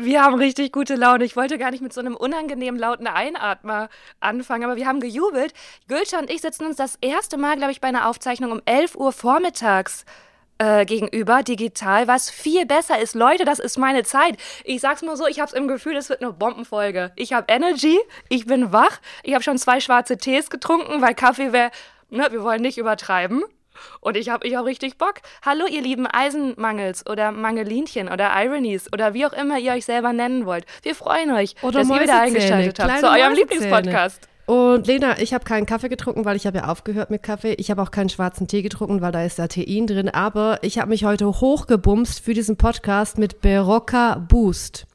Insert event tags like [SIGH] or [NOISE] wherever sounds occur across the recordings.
Wir haben richtig gute Laune. Ich wollte gar nicht mit so einem unangenehmen lauten Einatmer anfangen, aber wir haben gejubelt. Gülscha und ich sitzen uns das erste Mal, glaube ich, bei einer Aufzeichnung um 11 Uhr vormittags äh, gegenüber, digital, was viel besser ist. Leute, das ist meine Zeit. Ich sag's mal so, ich hab's im Gefühl, es wird eine Bombenfolge. Ich habe Energy, ich bin wach, ich habe schon zwei schwarze Tees getrunken, weil Kaffee wäre, ne, wir wollen nicht übertreiben. Und ich habe ich auch richtig Bock. Hallo, ihr lieben Eisenmangels oder Mangelinchen oder Ironies oder wie auch immer ihr euch selber nennen wollt. Wir freuen euch, oder dass ihr wieder eingeschaltet habt zu eurem Lieblingspodcast. Und Lena, ich habe keinen Kaffee getrunken, weil ich habe ja aufgehört mit Kaffee. Ich habe auch keinen schwarzen Tee getrunken, weil da ist Tein drin. Aber ich habe mich heute hochgebumst für diesen Podcast mit Berocca Boost.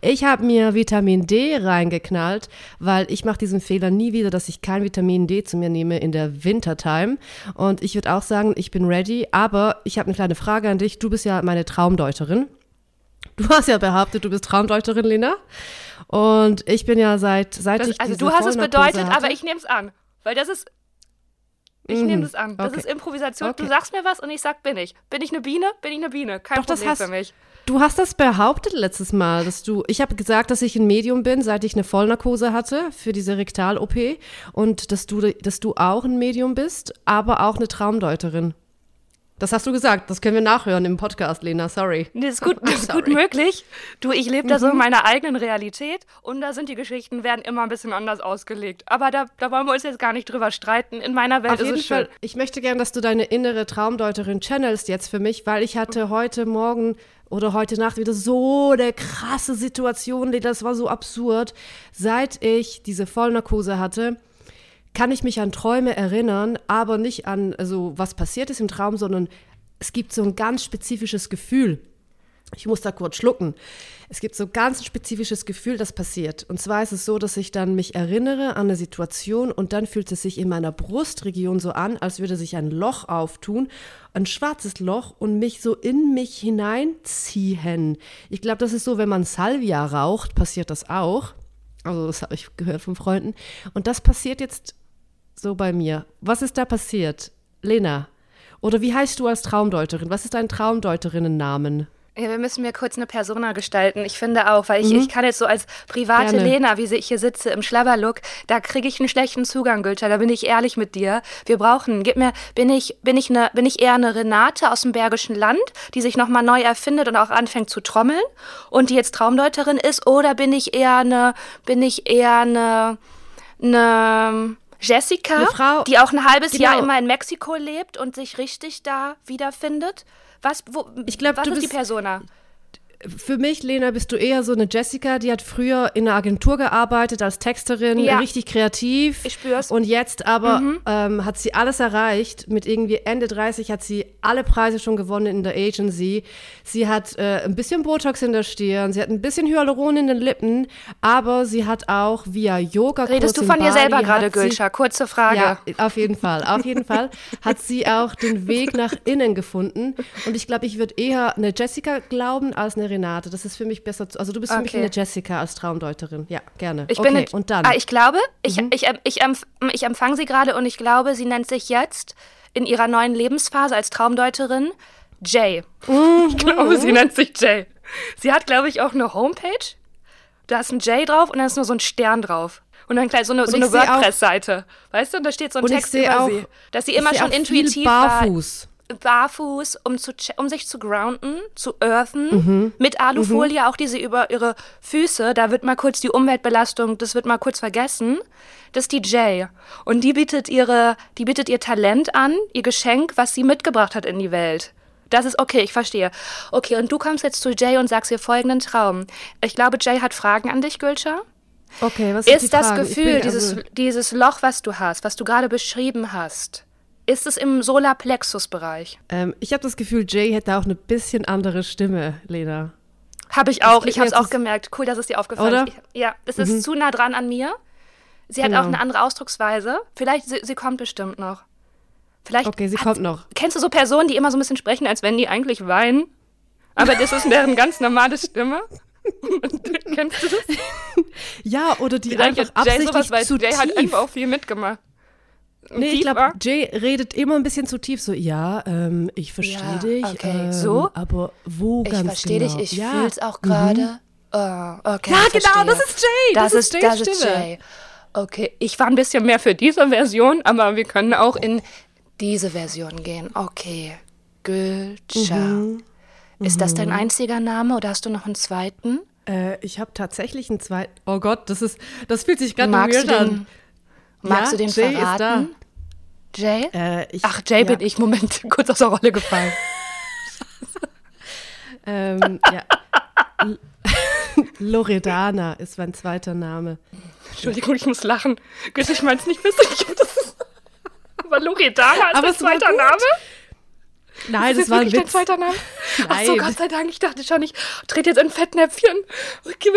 Ich habe mir Vitamin D reingeknallt, weil ich mache diesen Fehler nie wieder, dass ich kein Vitamin D zu mir nehme in der Wintertime. Und ich würde auch sagen, ich bin ready. Aber ich habe eine kleine Frage an dich. Du bist ja meine Traumdeuterin. Du hast ja behauptet, du bist Traumdeuterin, Lena. Und ich bin ja seit, seit das, ich Also du hast es bedeutet, hatte, aber ich nehme es an. Weil das ist, ich Mhm. nehme das an. Das Okay. ist Improvisation. Okay. Du sagst mir was und ich sag, bin ich. Bin ich eine Biene? Bin ich eine Biene. Kein Doch, das Problem hast- für mich. Du hast das behauptet letztes Mal, dass du, ich habe gesagt, dass ich ein Medium bin, seit ich eine Vollnarkose hatte für diese Rektal-OP und dass du, dass du auch ein Medium bist, aber auch eine Traumdeuterin. Das hast du gesagt, das können wir nachhören im Podcast, Lena, sorry. Nee, das ist gut, das [LAUGHS] ist gut möglich. Du, ich lebe da so Mhm. in meiner eigenen Realität und da sind die Geschichten, werden immer ein bisschen anders ausgelegt. Aber da, da wollen wir uns jetzt gar nicht drüber streiten. In meiner Welt Auf ist jeden es schön. Fall, ich möchte gern, dass du deine innere Traumdeuterin channelst jetzt für mich, weil ich hatte heute Morgen oder heute Nacht wieder so eine krasse Situation, das war so absurd. Seit ich diese Vollnarkose hatte, kann ich mich an Träume erinnern, aber nicht an also was passiert ist im Traum, sondern es gibt so ein ganz spezifisches Gefühl. Ich muss da kurz schlucken. Es gibt so ganz ein spezifisches Gefühl, das passiert. Und zwar ist es so, dass ich dann mich erinnere an eine Situation und dann fühlt es sich in meiner Brustregion so an, als würde sich ein Loch auftun, ein schwarzes Loch und mich so in mich hineinziehen. Ich glaube, das ist so, wenn man Salvia raucht, passiert das auch. Also das habe ich gehört von Freunden. Und das passiert jetzt so bei mir. Was ist da passiert? Lena, oder wie heißt du als Traumdeuterin? Was ist dein Traumdeuterinnennamen? Ja, wir müssen mir kurz eine Persona gestalten. Ich finde auch, weil ich, ich kann jetzt so als private Gerne. Lena, wie ich hier sitze im Schlabberlook, da kriege ich einen schlechten Zugang, Gülter. Da bin ich ehrlich mit dir. Wir brauchen, gib mir, bin ich, bin ich eine, bin ich eher eine Renate aus dem Bergischen Land, die sich nochmal neu erfindet und auch anfängt zu trommeln und die jetzt Traumdeuterin ist, oder bin ich eher eine, bin ich eher eine, eine Jessica, Eine Frau- die auch ein halbes Jahr Genau. immer in Mexiko lebt und sich richtig da wiederfindet? Was, wo, Ich glaub, was du ist die bist- Persona? Für mich, Lena, bist du eher so eine Jessica, die hat früher in einer Agentur gearbeitet als Texterin, Ja. richtig kreativ. Ich spür's. Und jetzt aber ähm, hat sie alles erreicht. Mit irgendwie Ende 30 hat sie alle Preise schon gewonnen in der Agency. Sie hat äh, ein bisschen Botox in der Stirn, sie hat ein bisschen Hyaluron in den Lippen, aber sie hat auch via Yoga Redest du von dir selber gerade, Gülscha? Kurze Frage. Ja, auf jeden Fall. Auf jeden Fall [LAUGHS] hat sie auch den Weg nach innen gefunden. Und ich glaube, ich würde eher eine Jessica glauben als eine Renate. Das ist für mich besser. zu- Also du bist für mich Okay. eine Jessica als Traumdeuterin. Ja, gerne. Ich okay, bin eine- und dann. Ah, ich glaube, ich, ich, ich, empf ich empfange sie gerade und ich glaube, sie nennt sich jetzt in ihrer neuen Lebensphase als Traumdeuterin Jay. Mhm. Ich glaube, sie nennt sich Jay. Sie hat, glaube ich, auch eine Homepage. Da ist ein J drauf und dann ist nur so ein Stern drauf. Und dann gleich so eine, so ich eine WordPress-Seite. Weißt du, und da steht so ein ich Text über auch- sie. Dass sie ich immer schon intuitiv war. Barfuß. um, zu, um sich zu grounden, zu earthen, Mhm. mit Alufolie, auch die sie über ihre Füße, da wird mal kurz die Umweltbelastung, das wird mal kurz vergessen. Das ist die Jay. Und die bietet ihre, die bietet ihr Talent an, ihr Geschenk, was sie mitgebracht hat in die Welt. Das ist okay, ich verstehe. Okay, und du kommst jetzt zu Jay und sagst ihr folgenden Traum. Ich glaube, Jay hat Fragen an dich, Gülscha. Okay, was ist, die Ist das Gefühl, dieses, also- dieses Loch, was du hast, was du gerade beschrieben hast, ist es im Solarplexus-Bereich? ähm, ich habe das Gefühl, Jay hätte auch eine bisschen andere Stimme, Lena. Habe ich auch. Ich habe es auch gemerkt. Cool, dass es dir aufgefallen? Mhm. ist. Ich, ja, es ist zu nah dran an mir. Sie hat Genau. auch eine andere Ausdrucksweise. Vielleicht, sie, sie kommt bestimmt noch. Vielleicht Okay, sie hat- kommt noch. Kennst du so Personen, die immer so ein bisschen sprechen, als wenn die eigentlich weinen? Aber das ist deren ganz normale Stimme. [LAUGHS] Kennst du das? Ja, oder die Vielleicht einfach hat Jay absichtlich sowas, weil zu Jay hat tief. einfach auch viel mitgemacht. Nee, ich glaube? Jay redet immer ein bisschen zu tief. So, ja, ähm, ich verstehe Ja, dich. okay, ähm, so? Aber wo Ich ganz verstehe genau? dich, ich ja. fühl's auch gerade. Oh, okay, Ja, ich genau, verstehe. das ist Jay, das ist Jays das ist Stimme. Jay. Okay, ich war ein bisschen mehr für diese Version, aber wir können auch in diese Version gehen. Okay, Gülscha. Mhm. Ist das dein einziger Name oder hast du noch einen zweiten? Äh, ich habe tatsächlich einen zweiten. Oh Gott, das ist, das fühlt sich gerade weird an. Magst Ja, du den Jay verraten? Jay? Äh, ich, Ach, Jay ja, bin ich. Moment, [LAUGHS] kurz aus der Rolle gefallen. [LAUGHS] Ähm, ja. [LAUGHS] Loredana ist mein zweiter Name. Entschuldigung, ich muss lachen. Gut, ich meine es nicht wissen. Aber Loredana ist war zweiter. Name? Nein, das das war ein wirklich dein Witz. zweiter Name? Ach so, Nein. Gott sei Dank. Ich dachte schon, ich trete jetzt in Fettnäpfchen.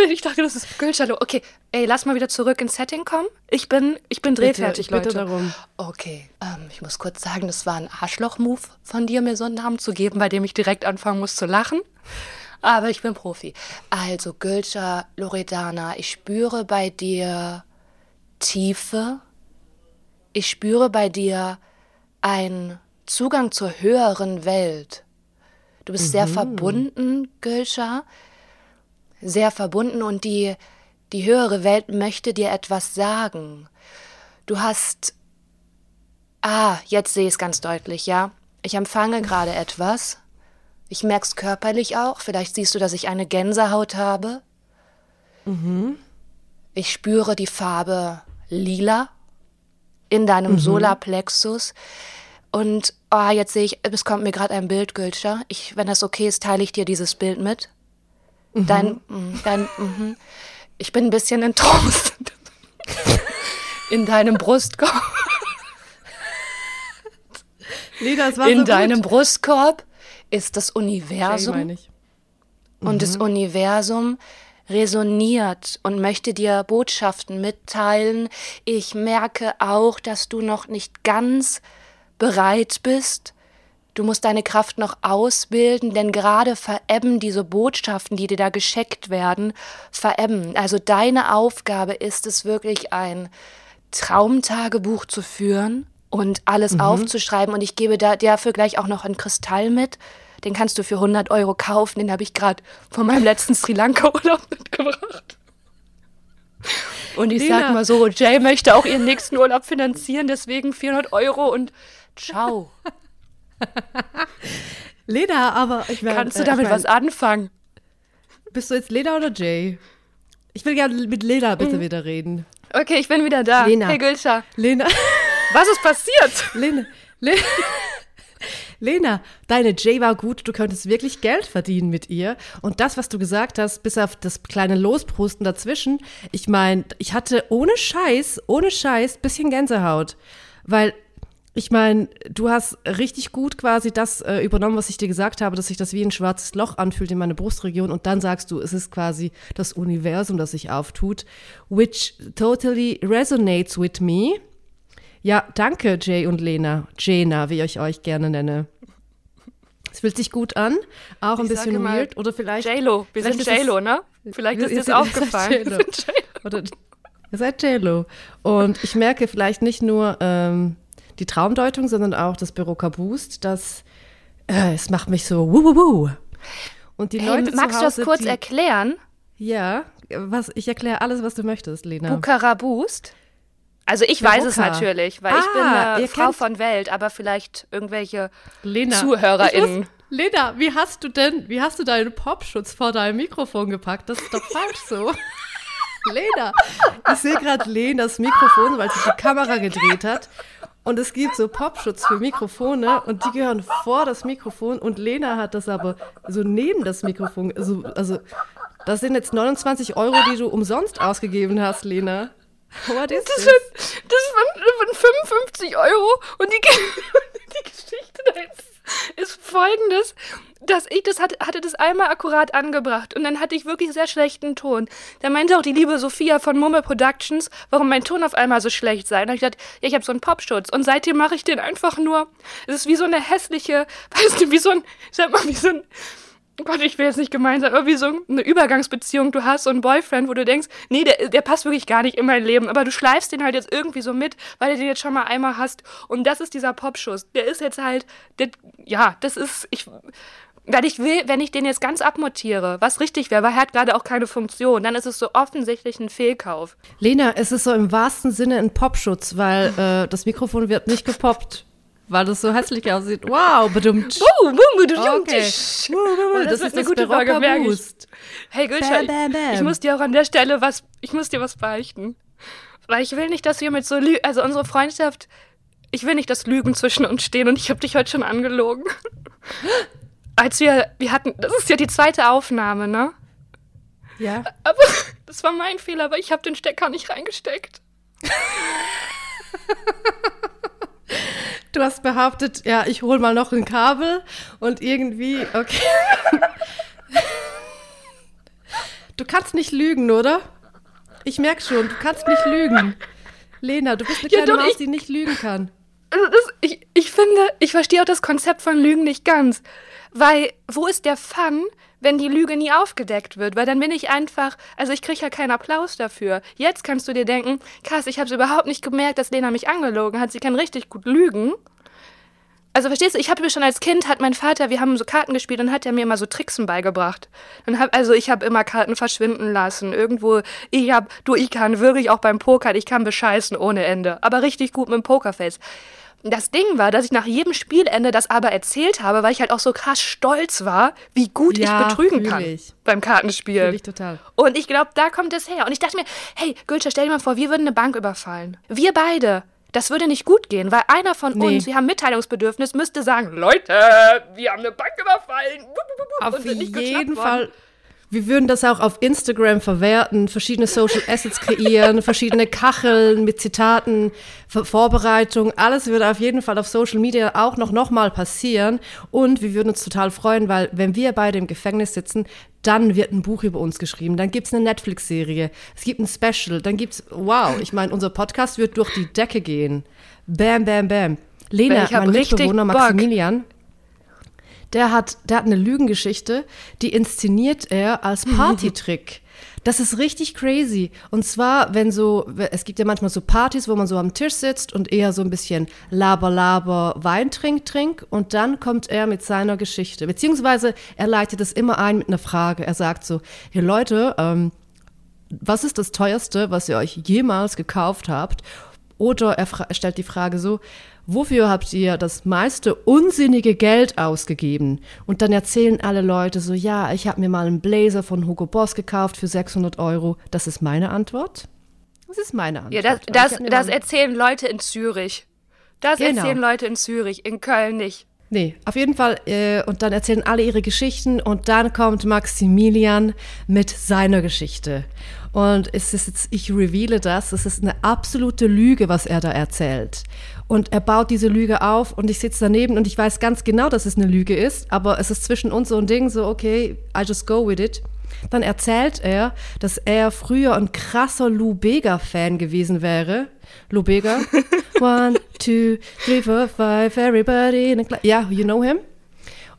Ich dachte, das ist Gülschalo. Okay, ey, lass mal wieder zurück ins Setting kommen. Ich bin, ich bin drehfertig, bitte Leute. darum. Okay, ähm, ich muss kurz sagen, das war ein Arschloch-Move von dir, mir so einen Namen zu geben, bei dem ich direkt anfangen muss zu lachen. Aber ich bin Profi. Also, Gülscha Loredana, ich spüre bei dir Tiefe. Ich spüre bei dir einen Zugang zur höheren Welt. Du bist sehr verbunden, Gülscha. Sehr verbunden und die, die höhere Welt möchte dir etwas sagen. Du hast. Ah, jetzt sehe ich es ganz deutlich, ja. Ich empfange gerade [LAUGHS] etwas. Ich merke es körperlich auch. Vielleicht siehst du, dass ich eine Gänsehaut habe. Ich spüre die Farbe lila in deinem Solarplexus. Und ah, jetzt sehe ich, es kommt mir gerade ein Bild, Gülscha. Ich, wenn das okay ist, teile ich dir dieses Bild mit. Dein, mm, dein, mhm. Ich bin ein bisschen enttäuscht. [LAUGHS] In deinem Brustkorb. Lena, es war In so deinem gut. Brustkorb ist das Universum. meine ich. Und das Universum resoniert und möchte dir Botschaften mitteilen. Ich merke auch, dass du noch nicht ganz bereit bist. Du musst deine Kraft noch ausbilden, denn gerade verebben diese Botschaften, die dir da gescheckt werden, verebben. Also deine Aufgabe ist es wirklich ein Traumtagebuch zu führen und alles aufzuschreiben. Und ich gebe da dafür gleich auch noch einen Kristall mit. Den kannst du für 100 Euro kaufen. Den habe ich gerade von meinem letzten Sri Lanka-Urlaub [LAUGHS] mitgebracht. Und ich Lena. sag mal so, Jay möchte auch ihren nächsten Urlaub finanzieren, deswegen 400 Euro und ciao. [LAUGHS] Lena, aber ich meine. Kannst du äh, damit ich mein, was anfangen? Bist du jetzt Lena oder Jay? Ich will gerne mit Lena bitte wieder reden. Okay, ich bin wieder da. Lena. Hey Gülscha, Lena, was ist passiert? [LAUGHS] Lena, Lena, Lena, deine Jay war gut, du könntest wirklich Geld verdienen mit ihr. Und das, was du gesagt hast, bis auf das kleine Losprusten dazwischen, ich meine, ich hatte ohne Scheiß, ohne Scheiß, bisschen Gänsehaut. Weil, ich meine, du hast richtig gut quasi das äh, übernommen, was ich dir gesagt habe, dass sich das wie ein schwarzes Loch anfühlt in meiner Brustregion. Und dann sagst du, es ist quasi das Universum, das sich auftut, which totally resonates with me. Ja, danke, Jay und Lena. Jena, wie ich euch gerne nenne. Es fühlt sich gut an, auch ein Ich bisschen mal, weird. Oder vielleicht. J-Lo, wir sind J-Lo, ne? Vielleicht ist dir das [LAUGHS] aufgefallen. [LAUGHS] ihr seid JLo. Und ich merke vielleicht nicht nur ähm, die Traumdeutung, sondern auch das Büro Boost, das äh, es macht mich so wuh, wuh, wuh. Und die Hey, Leute magst du das Hause, kurz die, erklären? Ja, was, ich erkläre alles, was du möchtest, Lena. Bukara Boost? Also ich weiß es natürlich, weil ich Ah, bin eine ihr Frau von Welt, aber vielleicht irgendwelche Lena, ZuhörerInnen. ich muss- Lena, wie hast du denn, wie hast du deinen Popschutz vor deinem Mikrofon gepackt? Das ist doch falsch so. [LAUGHS] Lena, ich sehe gerade Lenas Mikrofon, weil sie die Kamera gedreht hat. Und es gibt so Popschutz für Mikrofone und die gehören vor das Mikrofon und Lena hat das aber so neben das Mikrofon. Also, also das sind jetzt 29 Euro, die du umsonst ausgegeben hast, Lena. What is Das this? sind, das waren, das waren 55 Euro und die, [LAUGHS] die Geschichte da ist, [LAUGHS] ist folgendes, dass ich das hatte, hatte das einmal akkurat angebracht und dann hatte ich wirklich sehr schlechten Ton. Da meinte auch die liebe Sophia von Mumme Productions, warum mein Ton auf einmal so schlecht sei. Und ich gesagt, ja, ich habe so einen Popschutz und seitdem mache ich den einfach nur. Es ist wie so eine hässliche, [LAUGHS] weißt du, wie so ein, sag mal, wie so ein Gott, ich will jetzt nicht gemein sein, aber wie so eine Übergangsbeziehung, du hast so einen Boyfriend, wo du denkst, nee, der, der passt wirklich gar nicht in mein Leben, aber du schleifst den halt jetzt irgendwie so mit, weil du den jetzt schon mal einmal hast. Und das ist dieser Popschuss. Der ist jetzt halt, der, ja, das ist, ich, Weil ich will, wenn ich den jetzt ganz abmontiere, was richtig wäre, weil er hat gerade auch keine Funktion, dann ist es so offensichtlich ein Fehlkauf. Lena, es ist so im wahrsten Sinne ein Popschutz, weil [LAUGHS] äh, das Mikrofon wird nicht gepoppt. Weil das so hässlich aussieht. Wow, bedummt. Uh, Okay. das, das ist eine das gute Frage. Boost. Hey Gülscha, Bam, bam, bam. ich, ich muss dir auch an der Stelle was, ich muss dir was beichten. Weil ich will nicht, dass wir mit so Lü also unsere Freundschaft, ich will nicht, dass Lügen zwischen uns stehen und ich habe dich heute schon angelogen. [GASPS] Als wir, wir hatten, das ist ja die zweite Aufnahme, ne? Ja. Aber [LAUGHS] das war mein Fehler, aber ich habe den Stecker nicht reingesteckt. [LAUGHS] Du hast behauptet, ja, ich hol mal noch ein Kabel und irgendwie, okay. Du kannst nicht lügen, oder? Ich merk schon, du kannst nicht lügen. Lena, du bist eine Ja, kleine doch, Maus, ich- die nicht lügen kann. Also das, ich, ich finde, ich verstehe auch das Konzept von Lügen nicht ganz. Weil, wo ist der Fun, wenn die Lüge nie aufgedeckt wird? Weil dann bin ich einfach, also ich kriege ja keinen Applaus dafür. Jetzt kannst du dir denken, krass, ich habe es überhaupt nicht gemerkt, dass Lena mich angelogen hat. Sie kann richtig gut lügen. Also verstehst du, ich habe mir schon als Kind, hat mein Vater, wir haben so Karten gespielt und hat er mir immer so Tricksen beigebracht. Und hab, also ich habe immer Karten verschwinden lassen. Irgendwo, ich hab, du, ich kann wirklich auch beim Pokern, ich kann bescheißen ohne Ende. Aber richtig gut mit dem Pokerface. Das Ding war, dass ich nach jedem Spielende das aber erzählt habe, weil ich halt auch so krass stolz war, wie gut Ja, ich betrügen kann ich. beim Kartenspielen. Fühl ich total. Und ich glaube, da kommt es her. Und ich dachte mir, hey, Gülscha, stell dir mal vor, wir würden eine Bank überfallen. Wir beide. Das würde nicht gut gehen, weil einer von Nee. uns, wir haben Mitteilungsbedürfnis, müsste sagen, Leute, wir haben eine Bank überfallen. Auf jeden geschnappt worden. Wir würden das auch auf Instagram verwerten, verschiedene Social Assets kreieren, verschiedene Kacheln mit Zitaten, Vorbereitung, alles würde auf jeden Fall auf Social Media auch noch, noch mal passieren. Und wir würden uns total freuen, weil wenn wir beide im Gefängnis sitzen, dann wird ein Buch über uns geschrieben, dann gibt's eine Netflix-Serie, es gibt ein Special, dann gibt's, wow, ich meine, unser Podcast wird durch die Decke gehen. Bam, bam, bam. Lena, Ich mein Mitbewohner. Maximilian, der hat, der hat eine Lügengeschichte, die inszeniert er als Partytrick. Das ist richtig crazy. Und zwar, wenn so, es gibt ja manchmal so Partys, wo man so am Tisch sitzt und eher so ein bisschen Laber, Laber, Wein trink, trink. Und dann kommt er mit seiner Geschichte. Beziehungsweise er leitet es immer ein mit einer Frage. Er sagt so, hey Leute, ähm, was ist das teuerste, was ihr euch jemals gekauft habt? Oder er, stellt die Frage so, wofür habt ihr das meiste unsinnige Geld ausgegeben? Und dann erzählen alle Leute so, ja, ich habe mir mal einen Blazer von Hugo Boss gekauft für 600 Euro. Das ist meine Antwort. Das ist meine Antwort. Ja, das, das, das erzählen Leute in Zürich. Das Genau. erzählen Leute in Zürich, in Köln nicht. Nee, auf jeden Fall. Äh, und dann erzählen alle ihre Geschichten und dann kommt Maximilian mit seiner Geschichte. Und es ist jetzt, ich reveale das, es ist eine absolute Lüge, was er da erzählt. Und er baut diese Lüge auf und ich sitze daneben und ich weiß ganz genau, dass es eine Lüge ist, aber es ist zwischen uns so ein Ding, so, okay, I just go with it. Dann erzählt er, dass er früher ein krasser Lou Bega-Fan gewesen wäre. Lou Bega. [LAUGHS] One, two, three, four, five, everybody in a Ja, you know him?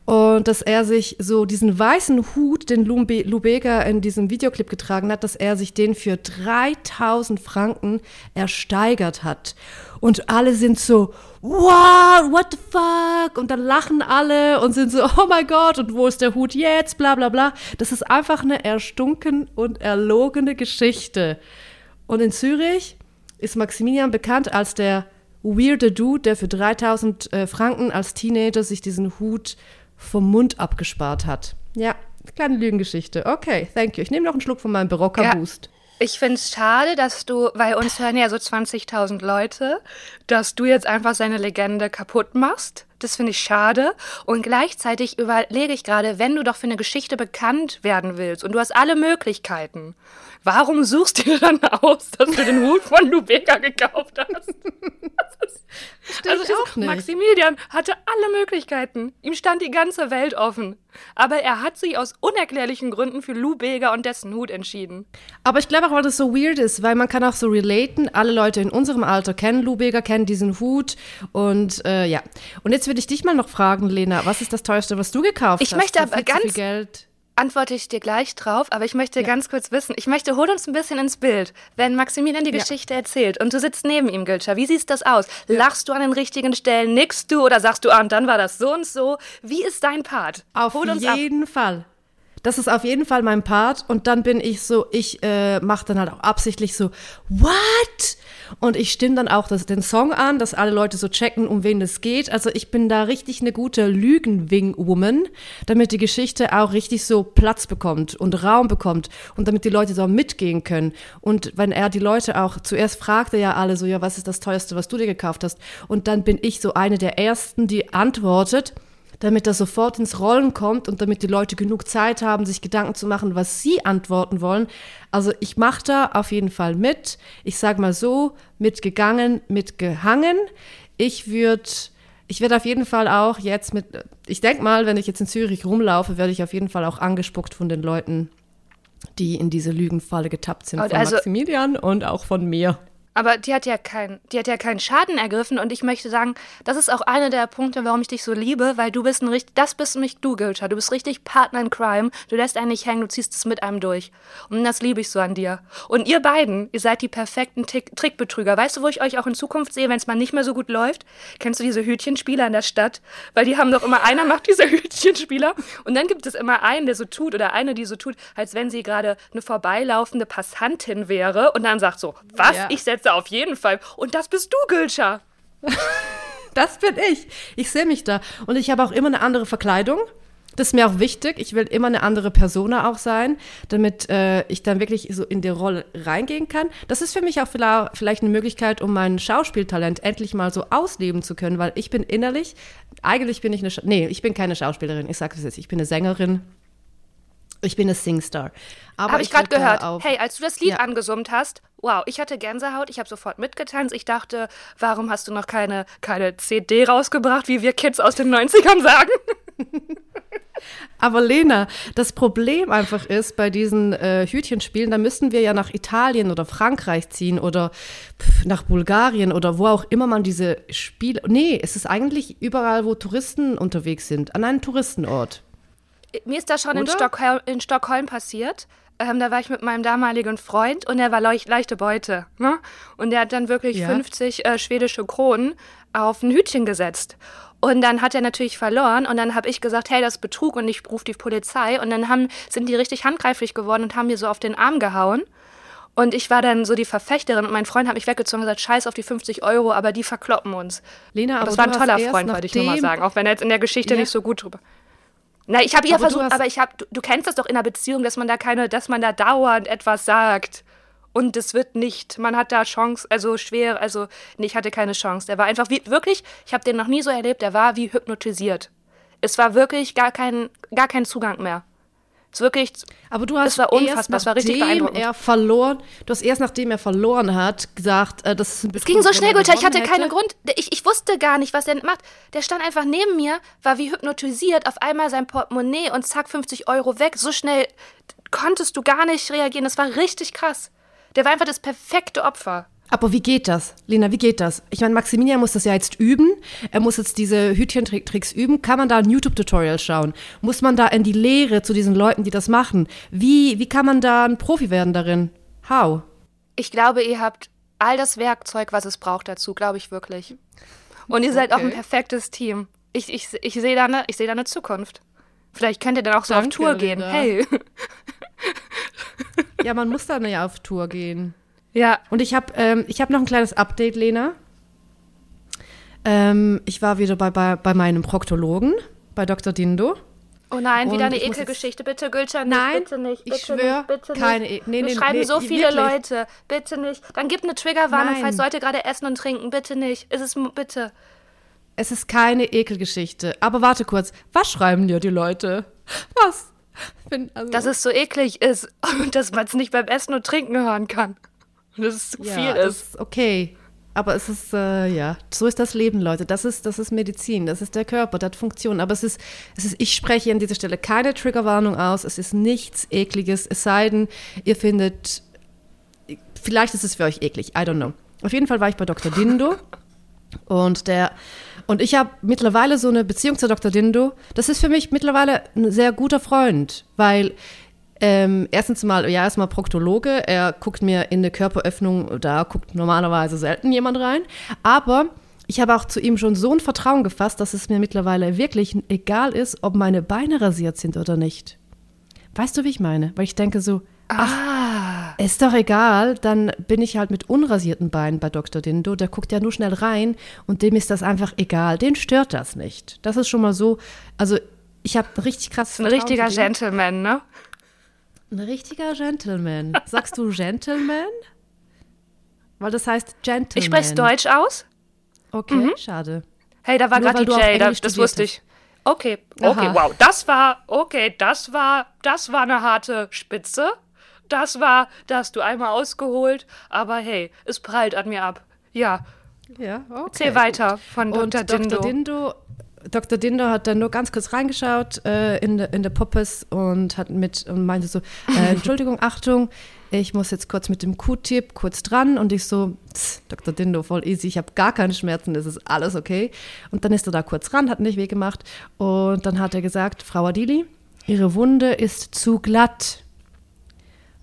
Und dass er sich so diesen weißen Hut, den Lou Bega in diesem Videoclip getragen hat, dass er sich den für 3000 Franken ersteigert hat. Und alle sind so, wow, what the fuck? Und dann lachen alle und sind so, oh mein Gott, und wo ist der Hut jetzt? Bla bla bla. Das ist einfach eine erstunken und erlogene Geschichte. Und in Zürich ist Maximilian bekannt als der weirde Dude, der für 3000 äh, Franken als Teenager sich diesen Hut vom Mund abgespart hat. Ja, kleine Lügengeschichte. Okay, thank you. Ich nehme noch einen Schluck von meinem Barocker Ja. Ich finde es schade, dass du, weil uns hören ja so 20.000 Leute, dass du jetzt einfach seine Legende kaputt machst. Das finde ich schade. Und gleichzeitig überlege ich gerade, wenn du doch für eine Geschichte bekannt werden willst und du hast alle Möglichkeiten, warum suchst du dann aus, dass du den Hut von Lubega gekauft hast? Also ich auch nicht. Maximilian hatte alle Möglichkeiten. Ihm stand die ganze Welt offen. Aber er hat sich aus unerklärlichen Gründen für Lou Bega und dessen Hut entschieden. Aber ich glaube auch, weil das so weird ist, weil man kann auch so relaten. Alle Leute in unserem Alter kennen Lubeger, kennen diesen Hut und äh, ja. Und jetzt würde ich dich mal noch fragen, Lena, was ist das teuerste, was du gekauft Ich hast? möchte für aber ganz- Geld. Antworte ich dir gleich drauf, aber ich möchte ja. ganz kurz wissen, ich möchte, hol uns ein bisschen ins Bild. Wenn Maximilian die ja. Geschichte erzählt und du sitzt neben ihm, Gülscha, wie sieht das aus? Ja. Lachst du an den richtigen Stellen, nickst du oder sagst du, ah, und dann war das so und so? Wie ist dein Part? Auf jeden ab. Fall. Das ist auf jeden Fall mein Part. Und dann bin ich so, ich äh, mache dann halt auch absichtlich so, what? Und ich stimme dann auch das, den Song an, dass alle Leute so checken, um wen es geht. Also ich bin da richtig eine gute Lügenwing-Woman, damit die Geschichte auch richtig so Platz bekommt und Raum bekommt und damit die Leute so mitgehen können. Und wenn er die Leute auch, zuerst fragte ja alle so, ja, was ist das teuerste, was du dir gekauft hast? Und dann bin ich so eine der ersten, die antwortet damit das sofort ins Rollen kommt und damit die Leute genug Zeit haben, sich Gedanken zu machen, was sie antworten wollen. Also ich mache da auf jeden Fall mit. Ich sage mal so, mitgegangen, mitgehangen. Ich würde ich werde auf jeden Fall auch jetzt mit, ich denke mal, wenn ich jetzt in Zürich rumlaufe, werde ich auf jeden Fall auch angespuckt von den Leuten, die in diese Lügenfalle getappt sind, von also, Maximilian und auch von mir. Aber die hat ja kein, die hat ja keinen Schaden ergriffen und ich möchte sagen, das ist auch einer der Punkte, warum ich dich so liebe, weil du bist ein richtig, das bist nicht du, Gülscha. Du bist richtig Partner in Crime. Du lässt einen nicht hängen, du ziehst es mit einem durch. Und das liebe ich so an dir. Und ihr beiden, ihr seid die perfekten Tick Trickbetrüger. Weißt du, wo ich euch auch in Zukunft sehe, wenn es mal nicht mehr so gut läuft? Kennst du diese Hütchenspieler in der Stadt? Weil die haben doch immer, einer macht diese [LAUGHS] Hütchenspieler und dann gibt es immer einen, der so tut oder eine, die so tut, als wenn sie gerade eine vorbeilaufende Passantin wäre und dann sagt so, was? Ja. Ich setze auf jeden Fall. Und das bist du, Gülscha. [LAUGHS] das bin ich. Ich sehe mich da. Und ich habe auch immer eine andere Verkleidung. Das ist mir auch wichtig. Ich will immer eine andere Persona auch sein, damit äh, ich dann wirklich so in die Rolle reingehen kann. Das ist für mich auch vielleicht eine Möglichkeit, um mein Schauspieltalent endlich mal so ausleben zu können, weil ich bin innerlich, eigentlich bin ich eine, Scha nee, ich bin keine Schauspielerin. Ich sage es jetzt, ich bin eine Sängerin. Ich bin eine Singstar. Habe ich, ich gerade gehört. Hey, als du das Lied ja. angesummt hast, wow, ich hatte Gänsehaut, ich habe sofort mitgetanzt. Ich dachte, warum hast du noch keine, keine CD rausgebracht, wie wir Kids aus den 90ern sagen? [LAUGHS] Aber Lena, das Problem einfach ist bei diesen äh, Hütchenspielen, da müssten wir ja nach Italien oder Frankreich ziehen oder pf, nach Bulgarien oder wo auch immer man diese Spiele. Nee, es ist eigentlich überall, wo Touristen unterwegs sind, an einem Touristenort. Mir ist das schon in Stockholm, in Stockholm passiert. Ähm, da war ich mit meinem damaligen Freund und er war leuch leichte Beute. Ne? Und er hat dann wirklich ja. 50 äh, schwedische Kronen auf ein Hütchen gesetzt. Und dann hat er natürlich verloren und dann habe ich gesagt, hey, das ist Betrug und ich rufe die Polizei. Und dann haben, sind die richtig handgreiflich geworden und haben mir so auf den Arm gehauen. Und ich war dann so die Verfechterin und mein Freund hat mich weggezogen und gesagt, scheiß auf die 50 Euro, aber die verkloppen uns. Lena, aber das war ein toller Freund, wollte ich nur mal sagen, auch wenn er jetzt in der Geschichte ja. nicht so gut drüber. Na, ich habe ihr versucht, aber ich habe, du, du, kennst das doch in einer Beziehung, dass man da keine, dass man da dauernd etwas sagt. Und es wird nicht, man hat da Chance, also schwer, also nee, ich hatte keine Chance. Der war einfach wie, wirklich, ich habe den noch nie so erlebt, der war wie hypnotisiert. Es war wirklich gar kein, gar kein Zugang mehr. Es wirklich. Aber du hast war erst das war richtig beeindruckend. er verloren, du hast erst nachdem er verloren hat gesagt, äh, das ist ein Es ging so schnell, Gülter, ich hatte hätte. keinen Grund. Ich, ich wusste gar nicht, was er macht. Der stand einfach neben mir, war wie hypnotisiert, auf einmal sein Portemonnaie und zack, 50 Euro weg. So schnell konntest du gar nicht reagieren. Das war richtig krass. Der war einfach das perfekte Opfer. Aber wie geht das? Lena, wie geht das? Ich meine, Maximilian muss das ja jetzt üben. Er muss jetzt diese Hütchentricks üben. Kann man da ein YouTube-Tutorial schauen? Muss man da in die Lehre zu diesen Leuten, die das machen? Wie, wie kann man da ein Profi werden darin? How? Ich glaube, ihr habt all das Werkzeug, was es braucht dazu, glaube ich wirklich. Und ihr seid okay. auch ein perfektes Team. Ich, ich, ich sehe da, ne, seh da eine Zukunft. Vielleicht könnt ihr dann auch so Danke, auf Tour gehen. Linda. Hey. Ja, man muss dann ja auf Tour gehen. Ja. Und ich habe ähm, hab noch ein kleines Update, Lena. Ähm, ich war wieder bei, bei, bei meinem Proktologen, bei Dr. Dindo. Oh nein, wieder eine Ekelgeschichte. Bitte, Gülcan, nicht, nein, bitte nicht. Bitte ich schwöre, bitte keine. E nee, nee, schreiben nee, so viele wirklich. Leute. Bitte nicht. Dann gib eine Triggerwarnung, nein. falls Leute gerade essen und trinken. Bitte nicht. Ist es bitte. Es ist keine Ekelgeschichte. Aber warte kurz. Was schreiben dir die Leute? Was? Bin, also Dass es so eklig ist [LAUGHS] und dass man es nicht beim Essen und Trinken hören kann. Dass es zu ja, viel ist. ist. Okay. Aber es ist, äh, ja, so ist das Leben, Leute. Das ist, das ist Medizin, das ist der Körper, das hat Funktion. Aber es ist, es ist, ich spreche an dieser Stelle keine Triggerwarnung aus. Es ist nichts Ekliges, es sei denn, ihr findet, vielleicht ist es für euch eklig, I don't know. Auf jeden Fall war ich bei Dr. Dindo. [LAUGHS] Und der und ich habe mittlerweile so eine Beziehung zu Dr. Dindo. Das ist für mich mittlerweile ein sehr guter Freund, weil ähm, erstens mal, ja, erstmal Proktologe. Er guckt mir in eine Körperöffnung, da guckt normalerweise selten jemand rein. Aber ich habe auch zu ihm schon so ein Vertrauen gefasst, dass es mir mittlerweile wirklich egal ist, ob meine Beine rasiert sind oder nicht. Weißt du, wie ich meine? Weil ich denke so, ach, ah. ist doch egal, dann bin ich halt mit unrasierten Beinen bei Dr. Dindo. Der guckt ja nur schnell rein und dem ist das einfach egal. Den stört das nicht. Das ist schon mal so. Also, ich habe richtig krass. Ein richtiger Gentleman, ne? Ein richtiger Gentleman. Sagst du Gentleman? Weil das heißt Gentleman. Ich spreche Deutsch aus. Okay, mhm. schade. Hey, da war gerade die Jay, das, das wusste ich. Okay, okay, Aha. wow. Das war, okay, das war, das war eine harte Spitze. Das war, da hast du einmal ausgeholt, aber hey, es prallt an mir ab. Ja. Ja, okay. Erzähl weiter von Dr. Und Dindo. Dr. Dindo Dr. Dindo hat dann nur ganz kurz reingeschaut äh, in de, in de Puppes und hat mit und meinte so, äh, [LAUGHS] Entschuldigung, Achtung, ich muss jetzt kurz mit dem Q-Tip kurz dran und ich so, Dr. Dindo, voll easy, ich habe gar keine Schmerzen, es ist alles okay. Und dann ist er da kurz ran, hat nicht weh gemacht und dann hat er gesagt, Frau Adili, Ihre Wunde ist zu glatt.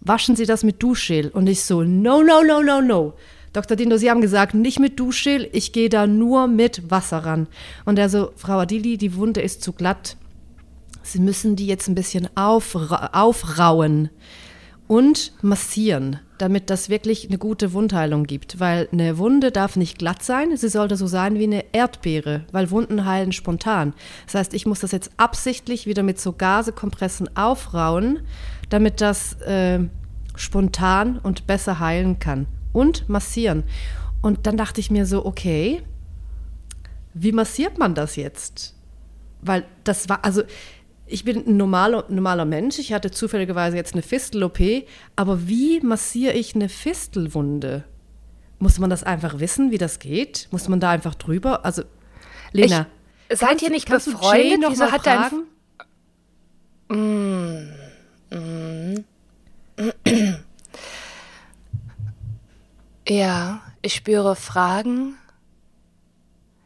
Waschen Sie das mit Duschgel. Und ich so, no, no, no, no, no. Dr. Dindo, Sie haben gesagt, nicht mit Duschgel, ich gehe da nur mit Wasser ran. Und er so, Frau Adili, die Wunde ist zu glatt. Sie müssen die jetzt ein bisschen aufra aufrauen und massieren, damit das wirklich eine gute Wundheilung gibt. Weil eine Wunde darf nicht glatt sein, sie sollte so sein wie eine Erdbeere, weil Wunden heilen spontan. Das heißt, ich muss das jetzt absichtlich wieder mit so Gasekompressen aufrauen, damit das äh, spontan und besser heilen kann und massieren. Und dann dachte ich mir so, okay, wie massiert man das jetzt? Weil das war, also ich bin ein normaler, normaler Mensch, ich hatte zufälligerweise jetzt eine Fistel-OP, aber wie massiere ich eine Fistelwunde? Muss man das einfach wissen, wie das geht? Muss man da einfach drüber? Also, Lena. Ich, seid ihr nicht befreundet? Noch Wieso hat fragen? dein. Mm, mm. Ja, ich spüre Fragen.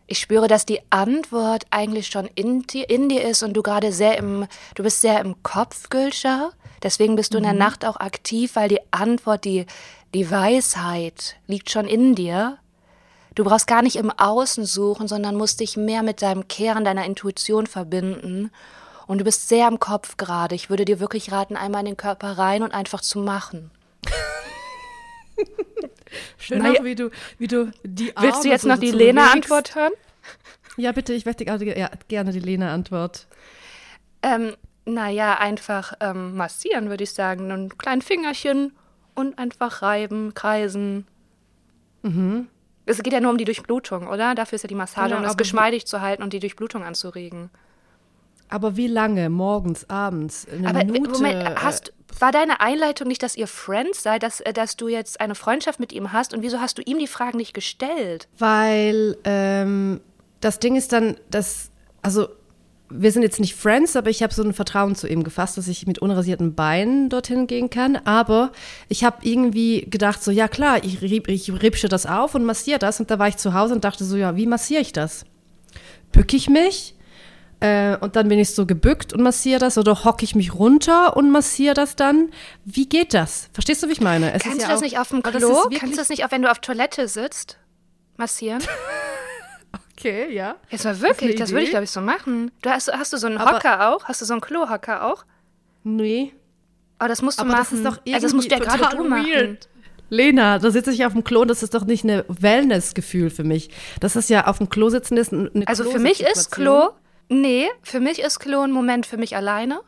Ich spüre, dass die Antwort eigentlich schon in, in dir ist und du gerade sehr im, du bist sehr im Kopf, Gülscher. Deswegen bist du mhm. in der mhm. Nacht auch aktiv, weil die Antwort, die, die Weisheit liegt schon in dir. Du brauchst gar nicht im Außen suchen, sondern musst dich mehr mit deinem Kern, deiner Intuition verbinden. Und du bist sehr im Kopf gerade. Ich würde dir wirklich raten, einmal in den Körper rein und einfach zu machen. [LAUGHS] [LAUGHS] Schön naja. auch, wie du, wie du die Arme Willst du jetzt so noch die Lena-Antwort hören? Ja, bitte, ich möchte ja, gerne die Lena-Antwort. Ähm, naja, einfach ähm, massieren, würde ich sagen. Ein kleines Fingerchen und einfach reiben, kreisen. Mhm. Es geht ja nur um die Durchblutung, oder? Dafür ist ja die Massage, ja, um das geschmeidig zu halten und die Durchblutung anzuregen. Aber wie lange? Morgens, abends? Eine aber Minute? Moment, hast, war deine Einleitung nicht, dass ihr Friends seid, dass, äh, dass du jetzt eine Freundschaft mit ihm hast? Und wieso hast du ihm die Fragen nicht gestellt? Weil ähm, das Ding ist dann, dass, also wir sind jetzt nicht Friends, aber ich habe so ein Vertrauen zu ihm gefasst, dass ich mit unrasierten Beinen dorthin gehen kann. Aber ich habe irgendwie gedacht, so, ja klar, ich, ich ripsche das auf und massiere das. Und da war ich zu Hause und dachte so, ja, wie massiere ich das? Bücke ich mich? Äh, und dann bin ich so gebückt und massiere das oder hocke ich mich runter und massiere das dann. Wie geht das? Verstehst du, wie ich meine? Es Kannst du ja das auch, nicht auf dem Klo? Kannst du das nicht auch, wenn du auf Toilette sitzt, massieren? [LAUGHS] okay, ja. Jetzt mal wirklich, das, das würde ich glaube ich so machen. Du hast, hast du so einen Hocker auch? Hast du so einen Klohocker auch? Nee. Aber das musst du Aber machen. Das ist doch also das musst du ja gerade du machen. Lena, da sitze ich auf dem Klo und das ist doch nicht ein Wellness-Gefühl für mich. Das ist ja auf dem Klo sitzen ist eine Also für mich ist Klo Nee, für mich ist Klo ein Moment für mich alleine.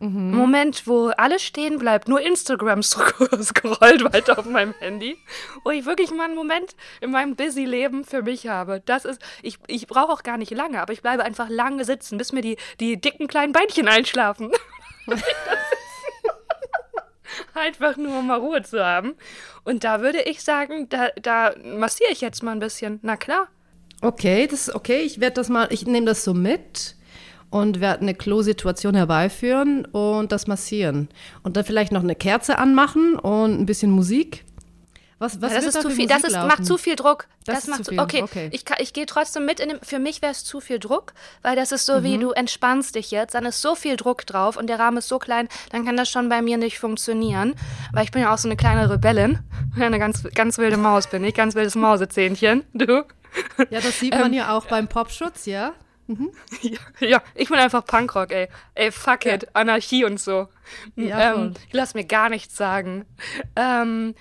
Mhm. Moment, wo alles stehen bleibt, nur Instagram [LAUGHS] scrollt weiter auf meinem Handy, wo ich wirklich mal einen Moment in meinem busy Leben für mich habe. Das ist, ich, ich brauche auch gar nicht lange, aber ich bleibe einfach lange sitzen, bis mir die, die dicken kleinen Beinchen einschlafen. [LAUGHS] einfach nur um mal Ruhe zu haben. Und da würde ich sagen, da, da massiere ich jetzt mal ein bisschen. Na klar. Okay, das ist okay. Ich werde das mal, ich nehme das so mit und werde eine Klo-Situation herbeiführen und das massieren. Und dann vielleicht noch eine Kerze anmachen und ein bisschen Musik. Was, was Ja, das ist da zu viel, Musik das ist, laufen? macht zu viel Druck. Das Das, macht zu viel, Okay, okay. ich, ich gehe trotzdem mit. In dem, für mich wäre es zu viel Druck, weil das ist so Mhm. wie du entspannst dich jetzt, dann ist so viel Druck drauf und der Rahmen ist so klein, dann kann das schon bei mir nicht funktionieren. Weil ich bin ja auch so eine kleine Rebellin. [LAUGHS] Ja, Eine ganz, ganz wilde Maus bin ich, ganz wildes Mausezähnchen. Du? Ja, das sieht man ja auch beim Popschutz, ja. Ja, [LAUGHS] ja, ich bin einfach Punkrock, ey. Ey, fuck it, Anarchie und so. Ja, ähm, lass mir gar nichts sagen. Ähm,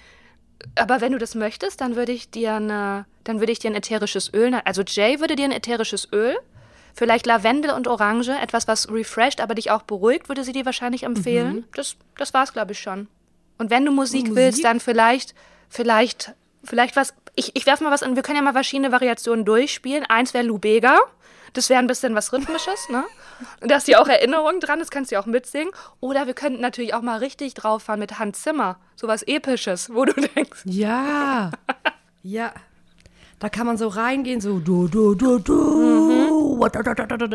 aber wenn du das möchtest, dann würde ich dir eine, dann würde ich dir ein ätherisches Öl, also Jay würde dir ein ätherisches Öl, vielleicht Lavendel und Orange, etwas, was refresht, aber dich auch beruhigt, würde sie dir wahrscheinlich empfehlen. Das, das war's, glaube ich, schon. Und wenn du Musik, Musik? willst, dann vielleicht, vielleicht, vielleicht was. Ich, ich werfe mal was an. Wir können ja mal verschiedene Variationen durchspielen. Eins wäre Lubega. Das wäre ein bisschen was Rhythmisches, ne? Da ist ja auch Erinnerung dran, das kannst du ja auch mitsingen. Oder wir könnten natürlich auch mal richtig drauf fahren mit Hans Zimmer. Sowas Episches, wo du [LAUGHS] denkst, Ja. ja. Da kann man so reingehen, so du, du, du, du. Mhm.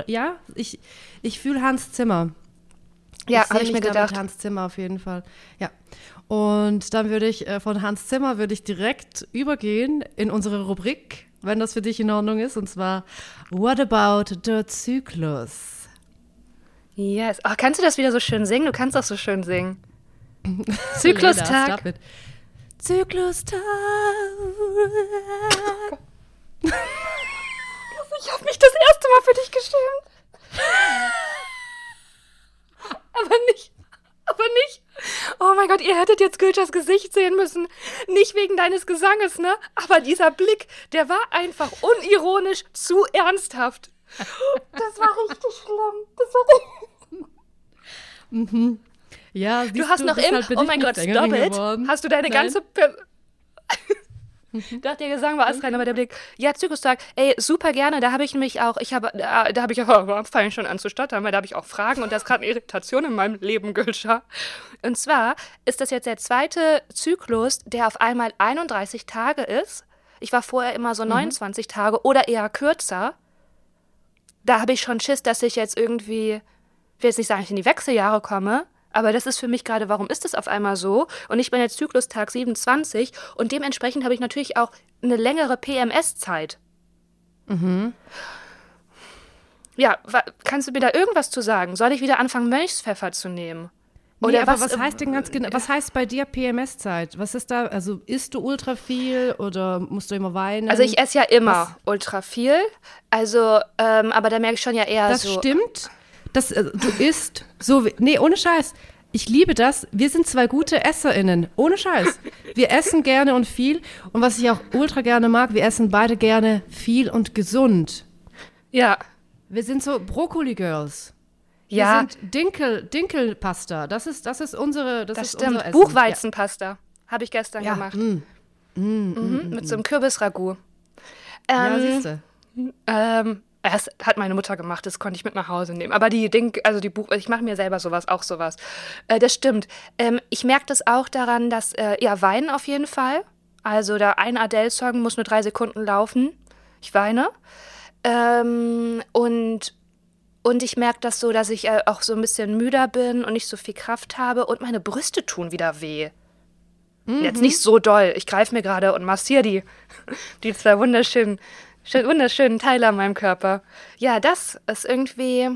Ja, ich, ich fühle Hans Zimmer. ja, habe ich mir gedacht. Hans Zimmer auf jeden Fall. Ja. Und dann würde ich äh, von Hans Zimmer würde ich direkt übergehen in unsere Rubrik, wenn das für dich in Ordnung ist, und zwar What about the Zyklus? Yes. Oh, kannst du das wieder so schön singen? Du kannst das so schön singen. [LAUGHS] Lena, Zyklustag. it. Zyklustag. [LAUGHS] Ich habe mich das erste Mal für dich geschämt. [LAUGHS] Aber nicht, aber nicht. Oh mein Gott, ihr hättet jetzt Gülschers Gesicht sehen müssen. Nicht wegen deines Gesanges, ne? Aber dieser Blick, der war einfach unironisch zu ernsthaft. Das war richtig schlimm. Das war Ja, Du hast noch im, oh mein Gott, stop it. Hast du deine Nein. ganze. Per dachte, der Gesang war astrein, aber der Blick. Ja, Zykustag, ey, super gerne. Da habe ich nämlich auch, ich habe, da, da habe ich auch, fange ich schon an zu stottern, weil da habe ich auch Fragen und da ist gerade eine Irritation in meinem Leben, [LAUGHS] Gülscha. Und zwar ist das jetzt der zweite Zyklus, der auf einmal 31 Tage ist. Ich war vorher immer so 29 Tage oder eher kürzer. Da habe ich schon Schiss, dass ich jetzt irgendwie, ich will jetzt nicht sagen, ich in die Wechseljahre komme, aber das ist für mich gerade, warum ist das auf einmal so? Und ich bin jetzt Zyklustag 27 und dementsprechend habe ich natürlich auch eine längere PMS-Zeit. Ja, wa- kannst du mir da irgendwas zu sagen? Soll ich wieder anfangen, Mönchspfeffer zu nehmen? Oder aber was, was, heißt denn ganz genau, was heißt bei dir PMS-Zeit? Was ist da, also isst du ultra viel oder musst du immer weinen? Also ich esse ja immer ultra viel. Also, ähm, aber da merke ich schon ja eher das so. stimmt. Das, äh, du isst so, wie- nee, ohne Scheiß. Ich liebe das. Wir sind zwei gute EsserInnen. Ohne Scheiß. Wir essen gerne und viel. Und was ich auch ultra gerne mag, wir essen beide gerne viel und gesund. Ja, Wir sind so Brokkoli-Girls. Wir ja, sind Dinkel, Dinkelpasta. Das ist, das ist unsere, das, das ist stimmt. unser Essen. Buchweizenpasta habe ich gestern Ja. gemacht. Ja, mm, Mhm, mit so einem Kürbisragout. ja Ähm, siehst du. Ähm, das hat meine Mutter gemacht, das konnte ich mit nach Hause nehmen. Aber die Ding, also die Buch, ich mache mir selber sowas, auch sowas. Äh, das stimmt. Ähm, ich merke das auch daran, dass, äh, ja, weinen auf jeden Fall. Also da ein Adele-Song muss nur drei Sekunden laufen. Ich weine. Ähm, und, und ich merke das so, dass ich äh, auch so ein bisschen müder bin und nicht so viel Kraft habe und meine Brüste tun wieder weh. Jetzt nicht so doll. Ich greife mir gerade und massiere die, [LAUGHS] die zwei wunderschönen, schön, wunderschönen Teile an meinem Körper. Ja, das ist irgendwie.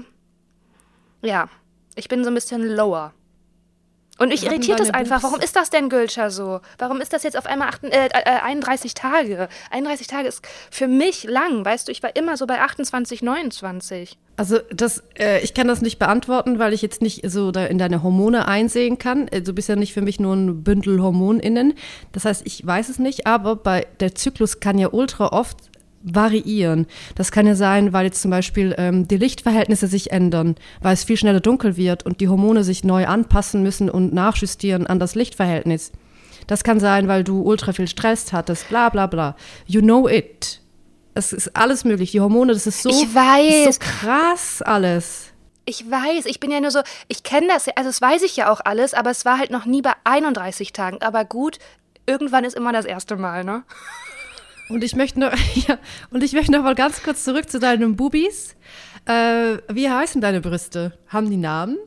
Ja, ich bin so ein bisschen lower. Und mich irritiert das deine einfach. Boobs- Warum ist das denn, Gülscher, so? Warum ist das jetzt auf einmal acht, äh, äh, 31 Tage? 31 Tage ist für mich lang, weißt du? Ich war immer so bei 28, 29. Also das, äh, ich kann das nicht beantworten, weil ich jetzt nicht so da in deine Hormone einsehen kann. Äh, Du bist ja nicht für mich nur ein Bündel HormonInnen. Das heißt, ich weiß es nicht, aber bei der Zyklus kann ja ultra oft variieren. Das kann ja sein, weil jetzt zum Beispiel ähm, die Lichtverhältnisse sich ändern, weil es viel schneller dunkel wird und die Hormone sich neu anpassen müssen und nachjustieren an das Lichtverhältnis. Das kann sein, weil du ultra viel Stress hattest, bla bla bla. You know it. Es ist alles möglich. Die Hormone, das ist so, das ist so krass alles. Ich weiß, ich bin ja nur so, ich kenne das, also das weiß ich ja auch alles, aber es war halt noch nie bei 31 Tagen. Aber gut, irgendwann ist immer das erste Mal, ne? Und ich möchte noch, [LAUGHS] ja, und ich möchte noch mal ganz kurz zurück zu deinen Bubis. Äh, wie heißen deine Brüste? Haben die Namen?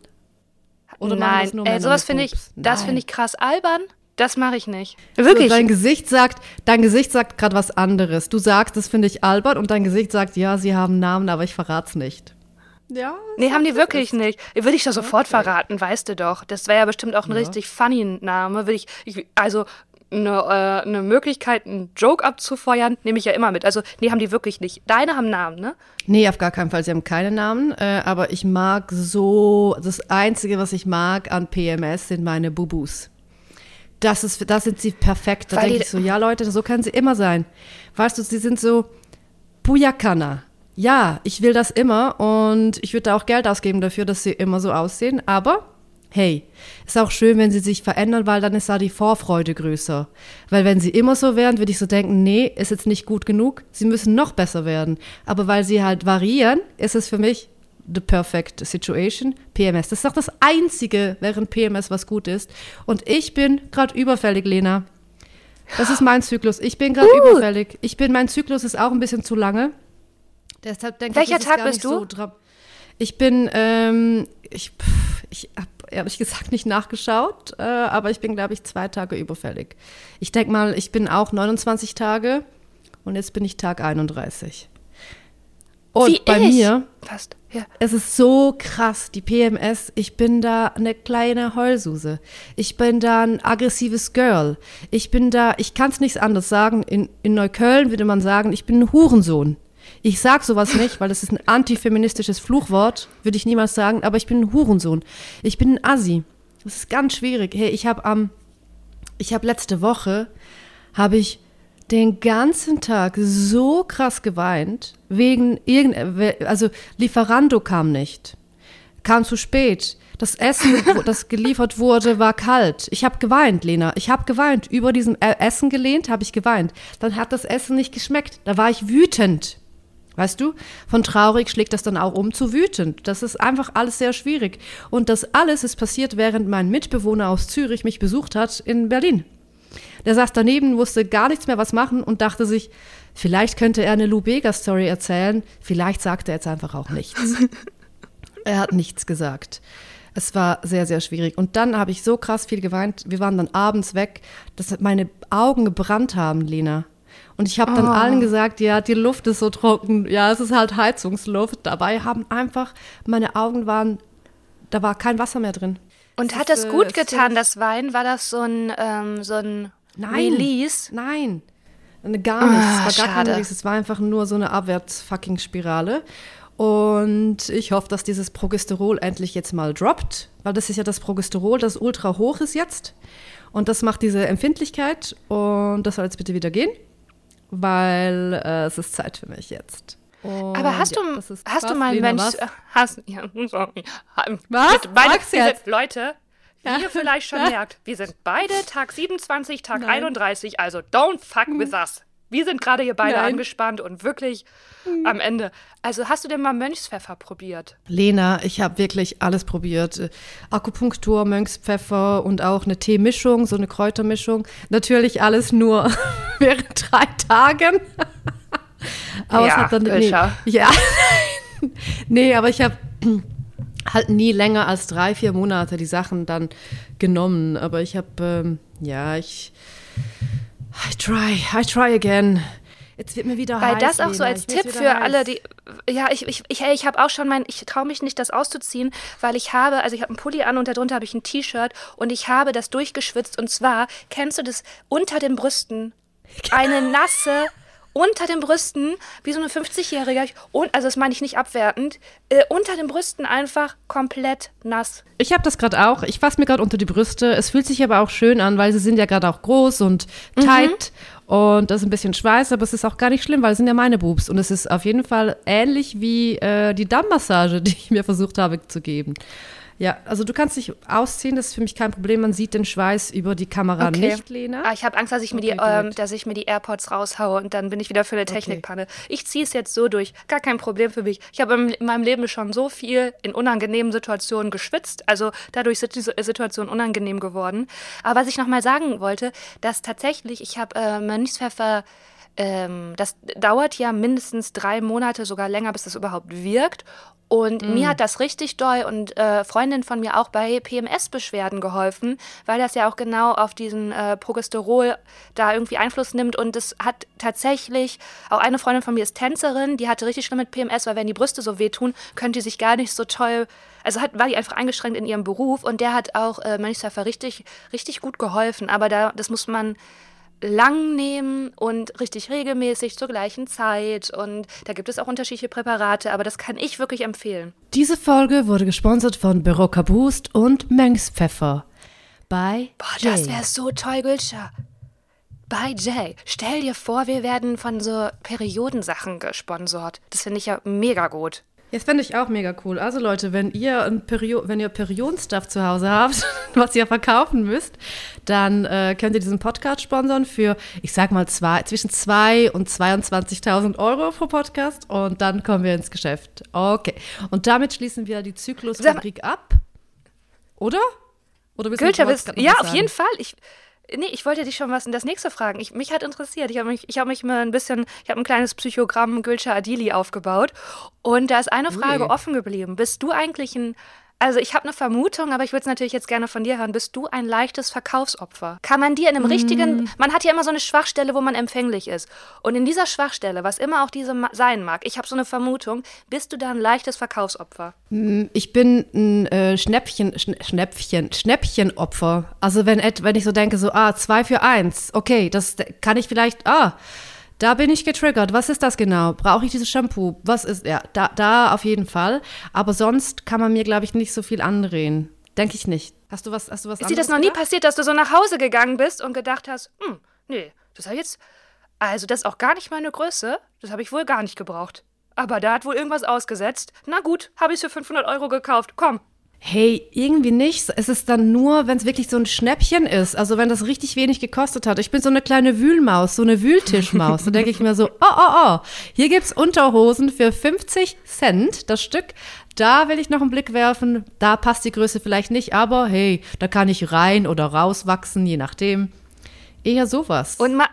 Oder Nein, das nur Männer sowas finde ich, das finde ich krass albern. Das mache ich nicht. Wirklich. So, dein Gesicht sagt, dein Gesicht sagt gerade was anderes. Du sagst, das finde ich albert und dein Gesicht sagt, ja, sie haben Namen, aber ich verrat's nicht. Ja. Nee, haben die wirklich ist. nicht. Würde ich doch sofort okay. verraten, weißt du doch. Das wäre ja bestimmt auch ein ja. richtig funny Name. Würde ich, ich also eine, äh, eine Möglichkeit, einen Joke abzufeuern, nehme ich ja immer mit. Also, nee, haben die wirklich nicht. Deine haben Namen, ne? Nee, auf gar keinen Fall. Sie haben keine Namen. Äh, aber ich mag so, das Einzige, was ich mag an PMS, sind meine Bubus. Das, ist, das sind sie perfekt. Da denke ich so, ja Leute, so können sie immer sein. Weißt du, sie sind so Buyakana. Ja, ich will das immer und ich würde da auch Geld ausgeben dafür, dass sie immer so aussehen. Aber hey, ist auch schön, wenn sie sich verändern, weil dann ist da die Vorfreude größer. Weil wenn sie immer so wären, würde ich so denken, nee, ist jetzt nicht gut genug, sie müssen noch besser werden. Aber weil sie halt variieren, ist es für mich the perfect situation, PMS. Das ist doch das Einzige während PMS, was gut ist. Und ich bin gerade überfällig, Lena. Das ist mein Zyklus. Ich bin gerade uh. überfällig. Ich bin, mein Zyklus ist auch ein bisschen zu lange. Deshalb denke Welcher ich, Tag bist du? So ich bin, ähm, ich, ich habe ehrlich gesagt nicht nachgeschaut, äh, aber ich bin, glaube ich, zwei Tage überfällig. Ich denke mal, ich bin auch 29 Tage und jetzt bin ich Tag 31. Und Wie bei ich? mir, Fast. Ja. es ist so krass, die PMS, ich bin da eine kleine Heulsuse. Ich bin da ein aggressives Girl. Ich bin da, ich kann es nichts anderes sagen. In, in Neukölln würde man sagen, ich bin ein Hurensohn. Ich sag sowas nicht, weil das ist ein antifeministisches Fluchwort, würde ich niemals sagen, aber ich bin ein Hurensohn. Ich bin ein Assi. Das ist ganz schwierig. Hey, ich habe am, ich habe letzte Woche, habe ich den ganzen Tag so krass geweint, wegen irgend, also Lieferando kam nicht, kam zu spät. Das Essen, das geliefert wurde, war kalt. Ich habe geweint, Lena. Ich habe geweint. Über diesem äh, Essen gelehnt, habe ich geweint. Dann hat das Essen nicht geschmeckt. Da war ich wütend. Weißt du? Von traurig schlägt das dann auch um zu wütend. Das ist einfach alles sehr schwierig. Und das alles ist passiert, während mein Mitbewohner aus Zürich mich besucht hat in Berlin. Der saß daneben, wusste gar nichts mehr was machen und dachte sich, vielleicht könnte er eine Lou Bega-Story erzählen, vielleicht sagt er jetzt einfach auch nichts. [LAUGHS] er hat nichts gesagt. Es war sehr, sehr schwierig. Und dann habe ich so krass viel geweint. Wir waren dann abends weg, dass meine Augen gebrannt haben, Lena. Und ich habe dann oh. allen gesagt, ja, die Luft ist so trocken. Ja, es ist halt Heizungsluft. Dabei haben einfach, meine Augen waren, da war kein Wasser mehr drin. Und hat das gut getan, das Wein? War das so ein, ähm, so ein Nein. Release? Nein. Gar nichts. Oh, es war gar kein Release. Es war einfach nur so eine Abwärts-Fucking-Spirale. Und ich hoffe, dass dieses Progesterol endlich jetzt mal droppt, weil das ist ja das Progesterol, das ultra hoch ist jetzt. Und das macht diese Empfindlichkeit. Und das soll jetzt bitte wieder gehen, weil äh, es ist Zeit für mich jetzt. Und Aber hast ja, du, hast du mal einen Mensch, [LAUGHS] hast, ja, [LAUGHS] sorry. Was? Beide, jetzt? Leute, wie ihr vielleicht schon [LAUGHS] merkt, wir sind beide Tag 27, Tag Nein. 31, also don't fuck hm. with us. Wir sind gerade hier beide Nein. angespannt und wirklich hm. am Ende. Also hast du denn mal Mönchspfeffer probiert? Lena, ich habe wirklich alles probiert. Akupunktur, Mönchspfeffer und auch eine Teemischung, so eine Kräutermischung. Natürlich alles nur [LAUGHS] während drei Tagen. [LAUGHS] aber ja, es hat dann nee, ja, [LAUGHS] nee, aber ich habe [CLEARS THROAT] halt nie länger als drei, vier Monate die Sachen dann genommen. Aber ich habe, ähm, ja, ich, I try, I try again. Jetzt wird mir wieder Weil heiß, das auch so als Tipp für heiß. alle, die, ja, ich, ich, ich, ich habe auch schon mein, ich traue mich nicht, das auszuziehen, weil ich habe, also ich habe einen Pulli an und darunter habe ich ein T-Shirt und ich habe das durchgeschwitzt und zwar, kennst du das, unter den Brüsten, eine nasse unter den Brüsten, wie so eine 50-Jährige, und, also das meine ich nicht abwertend, äh, unter den Brüsten einfach komplett nass. Ich habe das gerade auch. Ich fasse mir gerade unter die Brüste. Es fühlt sich aber auch schön an, weil sie sind ja gerade auch groß und mhm. tight. Mhm. Und das ist ein bisschen Schweiß, aber es ist auch gar nicht schlimm, weil es sind ja meine Boobs. Und es ist auf jeden Fall ähnlich wie äh, die Dammmassage, [LAUGHS] die ich mir versucht habe zu geben. Ja, also du kannst dich ausziehen, das ist für mich kein Problem. Man sieht den Schweiß über die Kamera okay. nicht, Lena. Ah, ich habe Angst, dass ich, okay, mir die, ähm, dass ich mir die AirPods raushaue und dann bin ich wieder für eine Technikpanne. Okay. Ich ziehe es jetzt so durch. Gar kein Problem für mich. Ich habe in meinem Leben schon so viel in unangenehmen Situationen geschwitzt. Also dadurch sind diese Situationen unangenehm geworden. Aber was ich nochmal sagen wollte, dass tatsächlich, ich habe äh, Mönchspfeffer ähm, das dauert ja mindestens drei Monate, sogar länger, bis das überhaupt wirkt. Und mm. mir hat das richtig doll und äh, Freundin von mir auch bei PMS-Beschwerden geholfen, weil das ja auch genau auf diesen äh, Progesterol da irgendwie Einfluss nimmt. Und es hat tatsächlich, auch eine Freundin von mir ist Tänzerin, die hatte richtig schlimm mit PMS, weil wenn die Brüste so wehtun, könnte die sich gar nicht so toll also hat, war die einfach eingeschränkt in ihrem Beruf und der hat auch äh, Manchester richtig, richtig gut geholfen. Aber da, das muss man lang nehmen und richtig regelmäßig zur gleichen Zeit. Und da gibt es auch unterschiedliche Präparate, aber das kann ich wirklich empfehlen. Diese Folge wurde gesponsert von Büro Boost und Mengspfeffer. Bei Boah, Jay. das wäre so toll, Gülscha. Bei Jay. Stell dir vor, wir werden von so Periodensachen gesponsert. Das finde ich ja mega gut. Das fände ich auch mega cool. Also Leute, wenn ihr ein Perio wenn ihr Periodenstuff zu Hause habt, [LAUGHS] was ihr verkaufen müsst, dann äh, könnt ihr diesen Podcast sponsern für, ich sag mal, zwei, zwischen 2 und 22.000 Euro pro Podcast und dann kommen wir ins Geschäft. Okay. Und damit schließen wir die Zyklusfabrik ab. Oder? Oder Gülter, du Ja, auf jeden Fall. Ich, Nee, ich wollte dich schon was in das nächste fragen. Ich, mich hat interessiert. Ich habe mich, hab mich mal ein bisschen, ich habe ein kleines Psychogramm Gülscha Adili aufgebaut. Und da ist eine Frage Ui. offen geblieben. Bist du eigentlich ein also ich habe eine Vermutung, aber ich würde es natürlich jetzt gerne von dir hören. Bist du ein leichtes Verkaufsopfer? Kann man dir in einem mm. richtigen, man hat ja immer so eine Schwachstelle, wo man empfänglich ist. Und in dieser Schwachstelle, was immer auch diese sein mag, ich habe so eine Vermutung, bist du da ein leichtes Verkaufsopfer? Mm, ich bin ein äh, Schnäppchen, Schn Schnäppchen, Schnäppchenopfer. Also wenn, wenn ich so denke, so, ah, zwei für eins, okay, das kann ich vielleicht, ah, da bin ich getriggert. Was ist das genau? Brauche ich dieses Shampoo? Was ist, ja, da, da auf jeden Fall. Aber sonst kann man mir, glaube ich, nicht so viel andrehen. Denke ich nicht. Hast du was, hast du was Ist dir das noch gedacht? nie passiert, dass du so nach Hause gegangen bist und gedacht hast, hm, nee, das habe jetzt, also das ist auch gar nicht meine Größe. Das habe ich wohl gar nicht gebraucht. Aber da hat wohl irgendwas ausgesetzt. Na gut, habe ich es für 500 Euro gekauft. Komm, Hey, irgendwie nicht. Es ist dann nur, wenn es wirklich so ein Schnäppchen ist. Also wenn das richtig wenig gekostet hat. Ich bin so eine kleine Wühlmaus, so eine Wühltischmaus. da denke ich mir so, [LAUGHS] oh, oh, oh, hier gibt's Unterhosen für 50 Cent das Stück. Da will ich noch einen Blick werfen. Da passt die Größe vielleicht nicht, aber hey, da kann ich rein oder rauswachsen, je nachdem. Eher sowas. Und ma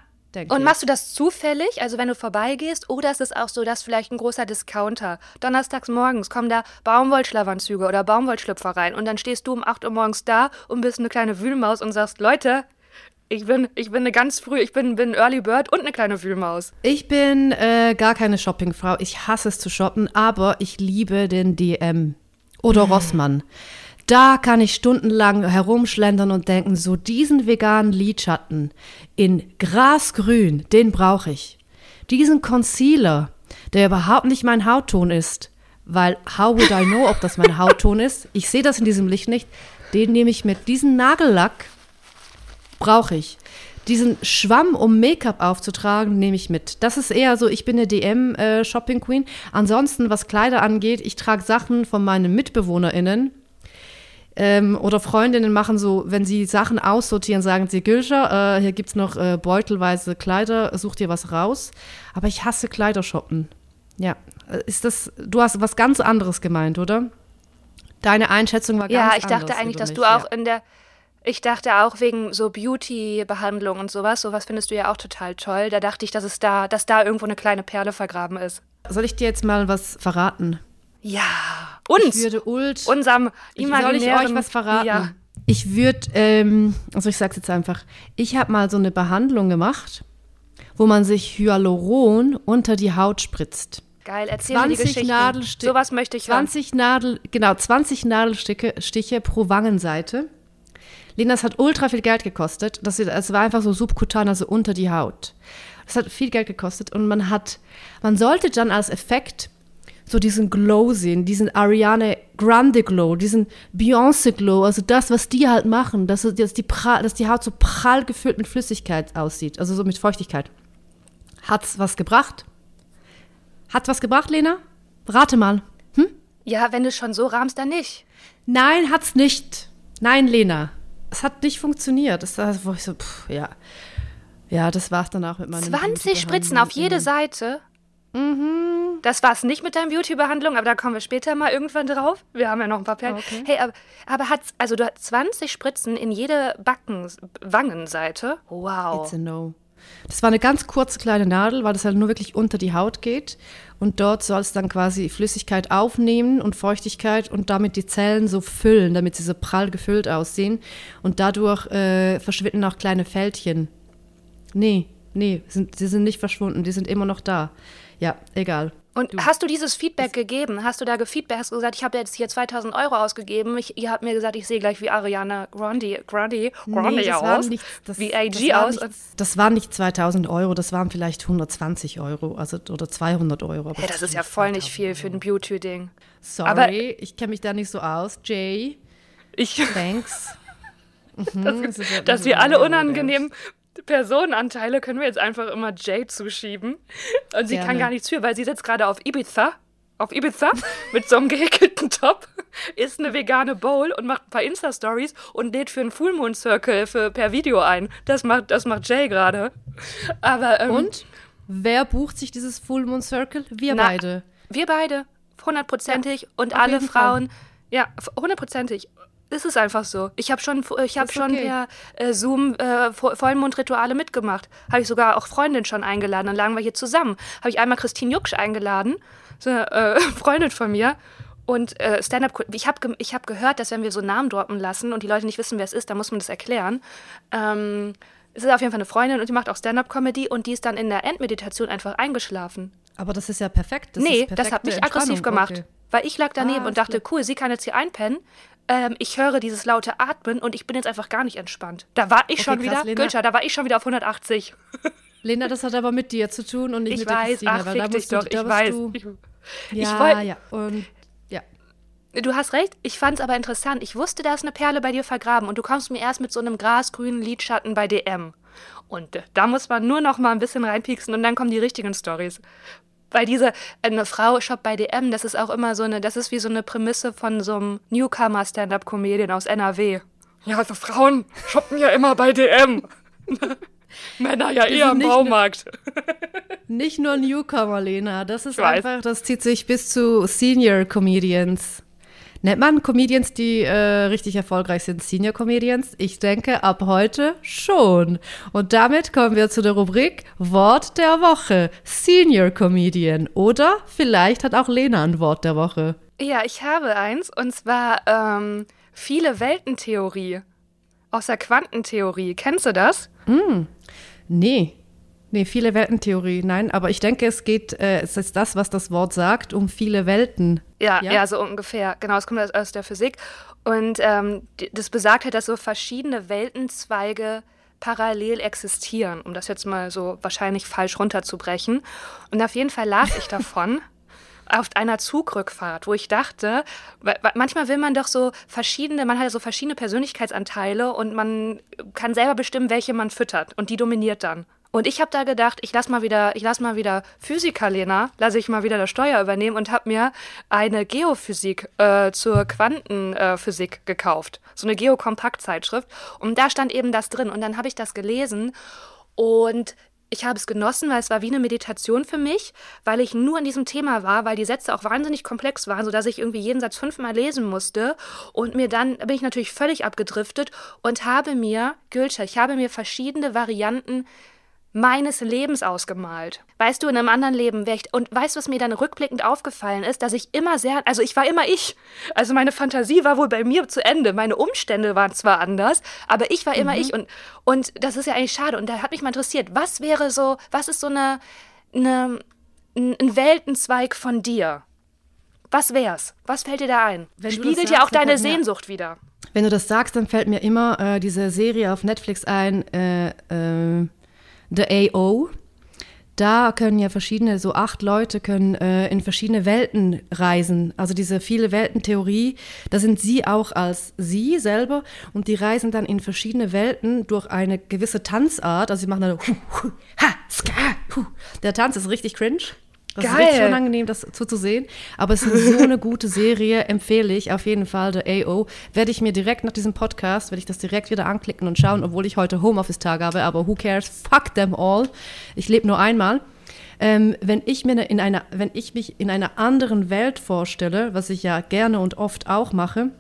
und machst du das zufällig, also wenn du vorbeigehst, oder ist es auch so, dass vielleicht ein großer Discounter, donnerstags morgens kommen da Baumwollschlafanzüge oder Baumwollschlüpfer rein und dann stehst du um 8 Uhr morgens da und bist eine kleine Wühlmaus und sagst, Leute, ich bin, ich bin eine ganz früh, ich bin, bin Early Bird und eine kleine Wühlmaus. Ich bin äh, gar keine Shoppingfrau. Ich hasse es zu shoppen, aber ich liebe den DM oder Rossmann. Da kann ich stundenlang herumschlendern und denken, so diesen veganen Lidschatten in Grasgrün, den brauche ich. Diesen Concealer, der überhaupt nicht mein Hautton ist, weil how would I know, ob das mein [LAUGHS] Hautton ist? Ich sehe das in diesem Licht nicht. Den nehme ich mit. Diesen Nagellack brauche ich. Diesen Schwamm, um Make-up aufzutragen, nehme ich mit. Das ist eher so, ich bin eine DM-Shopping-Queen. Äh, Ansonsten, was Kleider angeht, ich trage Sachen von meinen MitbewohnerInnen, ähm, oder Freundinnen machen so, wenn sie Sachen aussortieren, sagen sie, Gülscher, äh, hier gibt es noch äh, beutelweise Kleider, such dir was raus. Aber ich hasse Kleidershoppen. Ja, äh, ist das, du hast was ganz anderes gemeint, oder? Deine Einschätzung war ganz anders. Ja, ich dachte eigentlich, dass du auch ja. in der, ich dachte auch wegen so Beauty-Behandlung und sowas, sowas findest du ja auch total toll. Da dachte ich, dass es da, dass da irgendwo eine kleine Perle vergraben ist. Soll ich dir jetzt mal was verraten? Ja, uns. Ich würde Ult. Unserem imaginären. Soll ich euch was verraten? Ja. Ich würde, ähm, also ich sag's jetzt einfach, ich habe mal so eine Behandlung gemacht, wo man sich Hyaluron unter die Haut spritzt. Geil, erzähl 20 mir die Geschichte. Nadelstiche. Sowas möchte ich 20 haben. Nadel, genau, 20 Nadelstiche Stiche pro Wangenseite. Lena, das hat ultra viel Geld gekostet. Das, das war einfach so subkutan, also unter die Haut. Das hat viel Geld gekostet und man hat, man sollte dann als Effekt so diesen Glow sehen, diesen Ariane Grande Glow, diesen Beyoncé Glow, also das, was die halt machen, dass, dass, die, dass die Haut so prall gefüllt mit Flüssigkeit aussieht, also so mit Feuchtigkeit. Hat's was gebracht? Hat was gebracht, Lena? Rate mal. Hm? Ja, wenn du schon so rahmst, dann nicht. Nein, hat's nicht. Nein, Lena. Es hat nicht funktioniert. Das war, wo ich so, pff, ja. Ja, das war's danach mit meinem 20 Spritzen auf jede Seite? Mhm. Das war es nicht mit deiner Beauty-Behandlung, aber da kommen wir später mal irgendwann drauf. Wir haben ja noch ein paar Perlen. Okay. Hey, aber, aber hat's, also du hast 20 Spritzen in jede Backen, Wangenseite. Wow. It's a no. Das war eine ganz kurze kleine Nadel, weil das halt nur wirklich unter die Haut geht. Und dort soll es dann quasi Flüssigkeit aufnehmen und Feuchtigkeit und damit die Zellen so füllen, damit sie so prall gefüllt aussehen. Und dadurch äh, verschwinden auch kleine Fältchen. Nee, nee, sind, sie sind nicht verschwunden, die sind immer noch da. Ja, egal. Und du. hast du dieses Feedback gegeben? Hast du da gefeedback? Hast du gesagt, ich habe jetzt hier 2000 Euro ausgegeben. Ich, ihr habt mir gesagt, ich sehe gleich wie Ariana Grande, Grande, Grande nee, aus. Nicht, das, wie AG das aus. Nicht, das waren nicht 2000 Euro, das waren vielleicht 120 Euro also, oder 200 Euro. hey, das ist ja voll nicht viel für ein Beauty-Ding. Sorry, aber, ich kenne mich da nicht so aus. Jay, ich, thanks. [LAUGHS] Mhm, dass, das dass wir alle unangenehm Personenanteile können wir jetzt einfach immer Jay zuschieben. Und sie Gerne. kann gar nichts für, weil sie sitzt gerade auf Ibiza. Auf Ibiza [LAUGHS] mit so einem gehäkelten Top, isst eine vegane Bowl und macht ein paar Insta-Stories und lädt für einen Full Moon Circle für, per Video ein. Das macht, das macht Jay gerade. Aber ähm, Und wer bucht sich dieses Full Moon Circle? Wir na, beide. Wir beide. Hundertprozentig. Ja, und alle Frauen. Fall. Ja, hundertprozentig. Es ist einfach so. Ich habe schon, ich hab schon okay. per äh, Zoom äh, Vollmondrituale mitgemacht. Habe ich sogar auch Freundin schon eingeladen. Dann lagen wir hier zusammen. Habe ich einmal Christine Jucksch eingeladen, so eine äh, [LAUGHS] Freundin von mir. Und äh, Stand-up, ich habe ich hab gehört, dass wenn wir so Namen droppen lassen und die Leute nicht wissen, wer es ist, dann muss man das erklären. Ähm, es ist auf jeden Fall eine Freundin und die macht auch Stand-up-Comedy und die ist dann in der Endmeditation einfach eingeschlafen. Aber das ist ja perfekt. Das nee, das hat mich aggressiv gemacht. Okay. Weil ich lag daneben ah, und dachte, cool, sie kann jetzt hier einpennen ähm, ich höre dieses laute Atmen und ich bin jetzt einfach gar nicht entspannt. Da war ich okay, schon krass, wieder, Gülscha, da war ich schon wieder auf 180. Lena, das hat aber mit dir zu tun und nicht ich mit weiß, der Christine. Ach, weil da dich doch, du, ich weiß. Du, ich, ja, wollt, ja, und ja. Du hast recht, ich fand es aber interessant. Ich wusste, da ist eine Perle bei dir vergraben und du kommst mir erst mit so einem grasgrünen Lidschatten bei DM. Und äh, da muss man nur noch mal ein bisschen reinpieksen und dann kommen die richtigen Stories. Weil diese, eine Frau shoppt bei DM, das ist auch immer so eine, das ist wie so eine Prämisse von so einem Newcomer-Stand-Up-Comedian aus NRW. Ja, also Frauen shoppen ja immer bei DM. [LAUGHS] Männer ja eher im Baumarkt. Nur, nicht nur Newcomer, Lena. Das ist einfach, das zieht sich bis zu Senior Comedians. Nennt man Comedians, die äh, richtig erfolgreich sind, Senior Comedians? Ich denke, ab heute schon. Und damit kommen wir zu der Rubrik Wort der Woche. Senior Comedian. Oder vielleicht hat auch Lena ein Wort der Woche. Ja, ich habe eins. Und zwar ähm, viele Weltentheorie. Aus der Quantentheorie. Kennst du das? Mm, nee. Nee, viele Weltentheorie, nein, aber ich denke, es geht, äh, es ist das, was das Wort sagt, um viele Welten. Ja, ja, ja so ungefähr. Genau, es kommt aus der Physik. Und ähm, das besagt halt, dass so verschiedene Weltenzweige parallel existieren, um das jetzt mal so wahrscheinlich falsch runterzubrechen. Und auf jeden Fall las ich [LAUGHS] davon. auf einer Zugrückfahrt, wo ich dachte, manchmal will man doch so verschiedene, man hat ja so verschiedene Persönlichkeitsanteile und man kann selber bestimmen, welche man füttert und die dominiert dann. Und ich habe da gedacht, ich lass mal wieder, ich lass mal wieder Physiker Lena, lasse ich mal wieder das Steuer übernehmen und habe mir eine Geophysik äh, zur Quantenphysik äh, gekauft, so eine Geokompaktzeitschrift. Und da stand eben das drin. Und dann habe ich das gelesen und ich habe es genossen, weil es war wie eine Meditation für mich, weil ich nur in diesem Thema war, weil die Sätze auch wahnsinnig komplex waren, sodass ich irgendwie jeden Satz fünfmal lesen musste. Und mir dann bin ich natürlich völlig abgedriftet und habe mir, Gülscher, ich habe mir verschiedene Varianten meines Lebens ausgemalt. Weißt du, in einem anderen Leben wäre ich. Und weißt du, was mir dann rückblickend aufgefallen ist? Dass ich immer sehr. Also, ich war immer ich. Also, meine Fantasie war wohl bei mir zu Ende. Meine Umstände waren zwar anders, aber ich war immer mhm. ich. Und, und das ist ja eigentlich schade. Und da hat mich mal interessiert, was wäre so. Was ist so eine. eine ein Weltenzweig von dir? Was wär's? Was fällt dir da ein? Wenn Spiegelt ja auch deine Sehnsucht wieder. Wenn du das sagst, dann fällt mir immer äh, diese Serie auf Netflix ein, äh, äh, The AO. Da können ja verschiedene, so acht Leute können äh, in verschiedene Welten reisen. Also diese viele Welten-Theorie, da sind sie auch als sie selber und die reisen dann in verschiedene Welten durch eine gewisse Tanzart. Also sie machen dann hu, [LAUGHS] hu, ha, ska, hu. Der Tanz ist richtig cringe. Das Geil. ist richtig unangenehm, das zuzusehen. Aber es ist so eine gute Serie, empfehle ich auf jeden Fall. Der AO werde ich mir direkt nach diesem Podcast, werde ich das direkt wieder anklicken und schauen, obwohl ich heute Homeoffice-Tag habe. Aber who cares? Fuck them all. Ich lebe nur einmal. Ähm, wenn, ich mir in einer, wenn ich mich in einer anderen Welt vorstelle, was ich ja gerne und oft auch mache,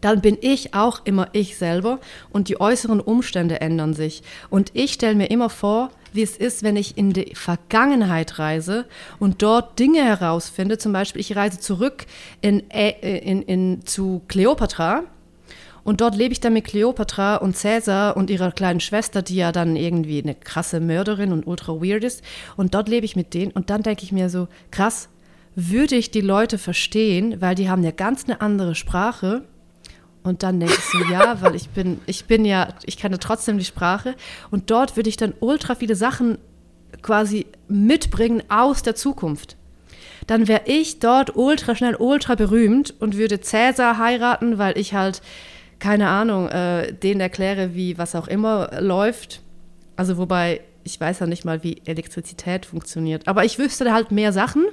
dann bin ich auch immer ich selber und die äußeren Umstände ändern sich. Und ich stelle mir immer vor, wie es ist, wenn ich in die Vergangenheit reise und dort Dinge herausfinde. Zum Beispiel, ich reise zurück in, äh, in, in, zu Kleopatra und dort lebe ich dann mit Kleopatra und Cäsar und ihrer kleinen Schwester, die ja dann irgendwie eine krasse Mörderin und ultra weird ist. Und dort lebe ich mit denen und dann denke ich mir so, krass, würde ich die Leute verstehen, weil die haben ja ganz eine andere Sprache. Und dann denke ich so, ja, weil ich bin, ich bin ja, ich kenne trotzdem die Sprache. Und dort würde ich dann ultra viele Sachen quasi mitbringen aus der Zukunft. Dann wäre ich dort ultra schnell, ultra berühmt und würde Cäsar heiraten, weil ich halt keine Ahnung, äh, denen erkläre, wie was auch immer läuft. Also wobei, ich weiß ja nicht mal, wie Elektrizität funktioniert. Aber ich wüsste halt mehr Sachen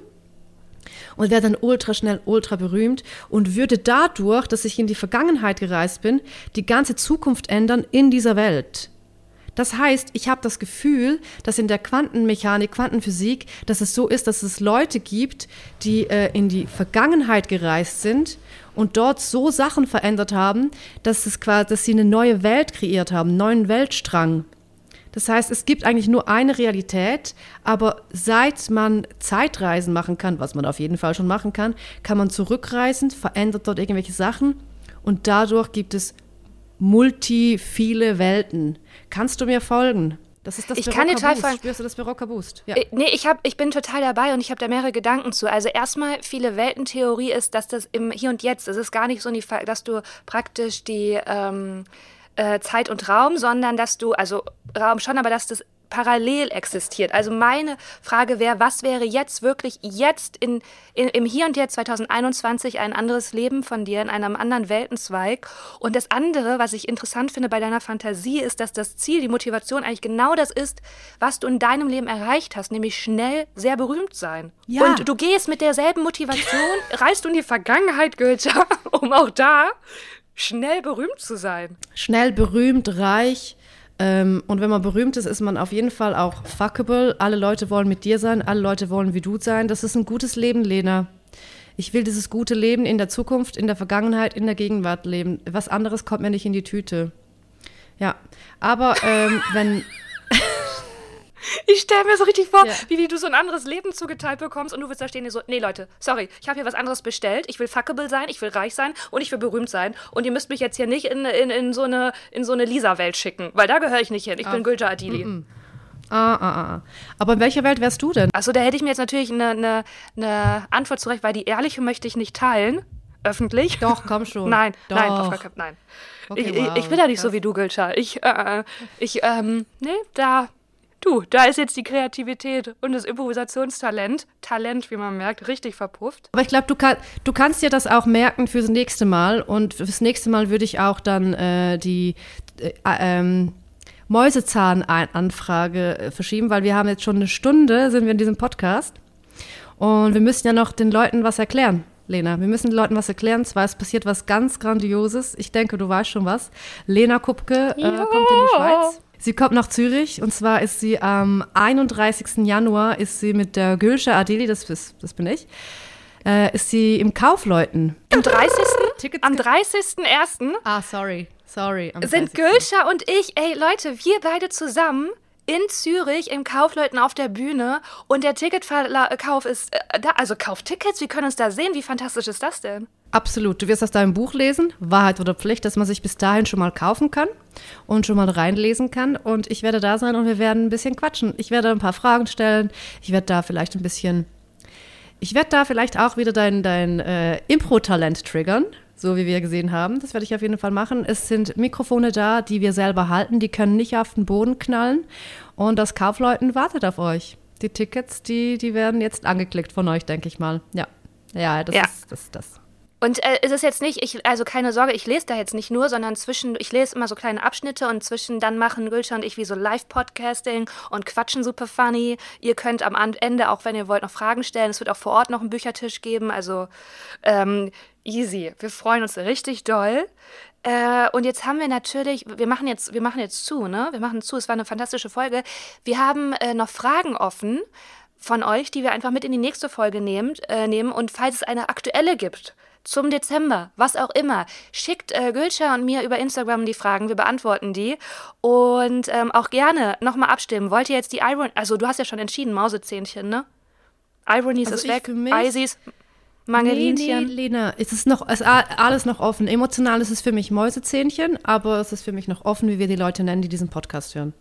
und wäre dann ultra schnell, ultra berühmt und würde dadurch, dass ich in die Vergangenheit gereist bin, die ganze Zukunft ändern in dieser Welt. Das heißt, ich habe das Gefühl, dass in der Quantenmechanik, Quantenphysik, dass es so ist, dass es Leute gibt, die äh, in die Vergangenheit gereist sind und dort so Sachen verändert haben, dass, es quasi, dass sie eine neue Welt kreiert haben, einen neuen Weltstrang. Das heißt, es gibt eigentlich nur eine Realität, aber seit man Zeitreisen machen kann, was man auf jeden Fall schon machen kann, kann man zurückreisen, verändert dort irgendwelche Sachen und dadurch gibt es multi viele Welten. Kannst du mir folgen? Das ist das ich kann dir total folgen. Spürst du das Barocker Boost? Ja. Äh, nee, ich, hab, ich bin total dabei und ich habe da mehrere Gedanken zu. Also erstmal, viele Weltentheorie ist, dass das im Hier und Jetzt, es ist gar nicht so, dass du praktisch die ähm, äh, Zeit und Raum, sondern dass du, also Raum schon, aber dass das parallel existiert. Also meine Frage wäre, was wäre jetzt wirklich jetzt in, in, im Hier und Jetzt 2021 ein anderes Leben von dir in einem anderen Weltenzweig? Und das andere, was ich interessant finde bei deiner Fantasie, ist, dass das Ziel, die Motivation eigentlich genau das ist, was du in deinem Leben erreicht hast, nämlich schnell sehr berühmt sein. Ja. Und du gehst mit derselben Motivation, [LAUGHS] reist du in die Vergangenheit, Goethe, [LAUGHS] um auch da schnell berühmt zu sein. Schnell berühmt, reich, ähm, und wenn man berühmt ist, ist man auf jeden Fall auch fuckable. Alle Leute wollen mit dir sein, alle Leute wollen wie du sein. Das ist ein gutes Leben, Lena. Ich will dieses gute Leben in der Zukunft, in der Vergangenheit, in der Gegenwart leben. Was anderes kommt mir nicht in die Tüte. Ja, aber ähm, wenn ich stelle mir so richtig vor, ja. wie, wie du so ein anderes Leben zugeteilt bekommst und du willst da stehen, so, nee Leute, sorry, ich habe hier was anderes bestellt, ich will fuckable sein, ich will reich sein und ich will berühmt sein und ihr müsst mich jetzt hier nicht in, in, in so eine, so eine Lisa-Welt schicken, weil da gehöre ich nicht hin, ich ah. bin Gülca Adili. Mm -mm. Ah, ah, ah. Aber in welcher Welt wärst du denn? Achso, da hätte ich mir jetzt natürlich eine, eine, eine Antwort zurecht, weil die ehrliche möchte ich nicht teilen, öffentlich. Doch, komm schon. [LAUGHS] nein, Doch. nein, auf nein. Okay, ich, wow, ich, bin ja nicht krass. so wie du, Gülscha. Ich, äh, ich, ähm, nee, da Du, da ist jetzt die Kreativität und das Improvisationstalent, Talent, wie man merkt, richtig verpufft. Aber ich glaube, du, kann, du kannst dir das auch merken fürs nächste Mal. Und fürs nächste Mal würde ich auch dann äh, die äh, ähm, Mäusezahn-Anfrage äh, verschieben, weil wir haben jetzt schon eine Stunde, sind wir in diesem Podcast. Und wir müssen ja noch den Leuten was erklären. Lena, wir müssen den Leuten was erklären. Zwar es passiert was ganz Grandioses. Ich denke, du weißt schon was. Lena Kupke äh, kommt in die Schweiz. Sie kommt nach Zürich und zwar ist sie am 31. Januar ist sie mit der Gülsche Adeli, das, ist, das bin ich, äh, ist sie im Kaufleuten. Am 30. am 30.01. Ah, sorry, sorry. Sind Gülscha und ich, ey Leute, wir beide zusammen in Zürich im Kaufleuten auf der Bühne und der Ticketverkauf ist äh, da. Also kauft Tickets, wir können uns da sehen. Wie fantastisch ist das denn? Absolut. Du wirst aus deinem Buch lesen, Wahrheit oder Pflicht, dass man sich bis dahin schon mal kaufen kann und schon mal reinlesen kann. Und ich werde da sein und wir werden ein bisschen quatschen. Ich werde ein paar Fragen stellen. Ich werde da vielleicht ein bisschen. Ich werde da vielleicht auch wieder dein, dein äh, Impro-Talent triggern, so wie wir gesehen haben. Das werde ich auf jeden Fall machen. Es sind Mikrofone da, die wir selber halten. Die können nicht auf den Boden knallen. Und das Kaufleuten wartet auf euch. Die Tickets, die, die werden jetzt angeklickt von euch, denke ich mal. Ja. Ja, das ja. ist das. das. Und äh, es ist jetzt nicht, ich, also keine Sorge, ich lese da jetzt nicht nur, sondern zwischen, ich lese immer so kleine Abschnitte und zwischen dann machen Gülscha und ich wie so Live-Podcasting und quatschen super funny. Ihr könnt am Ende, auch wenn ihr wollt, noch Fragen stellen. Es wird auch vor Ort noch einen Büchertisch geben. Also ähm, easy. Wir freuen uns richtig doll. Äh, und jetzt haben wir natürlich, wir machen jetzt, wir machen jetzt zu, ne? Wir machen zu. Es war eine fantastische Folge. Wir haben äh, noch Fragen offen von euch, die wir einfach mit in die nächste Folge nehmt, äh, nehmen. Und falls es eine aktuelle gibt, zum Dezember, was auch immer. Schickt äh, Gülscha und mir über Instagram die Fragen, wir beantworten die. Und ähm, auch gerne nochmal abstimmen. Wollt ihr jetzt die Iron, also du hast ja schon entschieden, Mausezähnchen, ne? Ironies Also ist weg, für mich- Isis, Mangelinchen. Nee, nee, Lena, es ist noch es ist alles noch offen. Emotional ist es für mich Mäusezähnchen, aber es ist für mich noch offen, wie wir die Leute nennen, die diesen Podcast hören.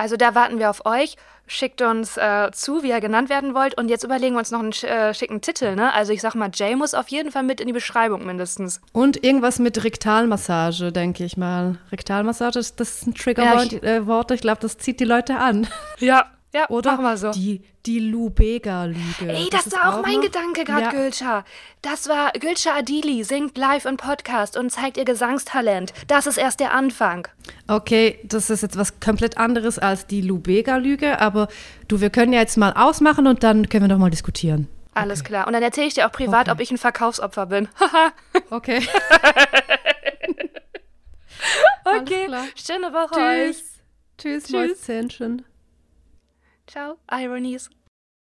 Ja, Also da warten wir auf euch. Schickt uns äh, zu, wie ihr genannt werden wollt. Und jetzt überlegen wir uns noch einen äh, schicken Titel, ne? Also ich sag mal, Jay muss auf jeden Fall mit in die Beschreibung mindestens. Und irgendwas mit Rektalmassage, denke ich mal. Rektalmassage, das das ist ein Ja, Triggerwort. ich- äh, ich glaube, das zieht die Leute an. Ja, ja, Oder machen wir so. die, die Lubega-Lüge. Ey, das, ist war auch mein noch- Gedanke gerade, Ja. Gülscha. Das war Gülscha Adili, singt live im Podcast und zeigt ihr Gesangstalent. Das ist erst der Anfang. Okay, das ist jetzt was komplett anderes als die Lubega-Lüge, aber du, wir können ja jetzt mal ausmachen und dann können wir noch mal diskutieren. Alles klar. Und dann erzähle ich dir auch privat, Okay. ob ich ein Verkaufsopfer bin. Haha. [LAUGHS] Okay. [LAUGHS] okay. Schöne Woche euch. Tschüss. Tschüss, Tschüss. Mäuschen. Ciao. Ironies.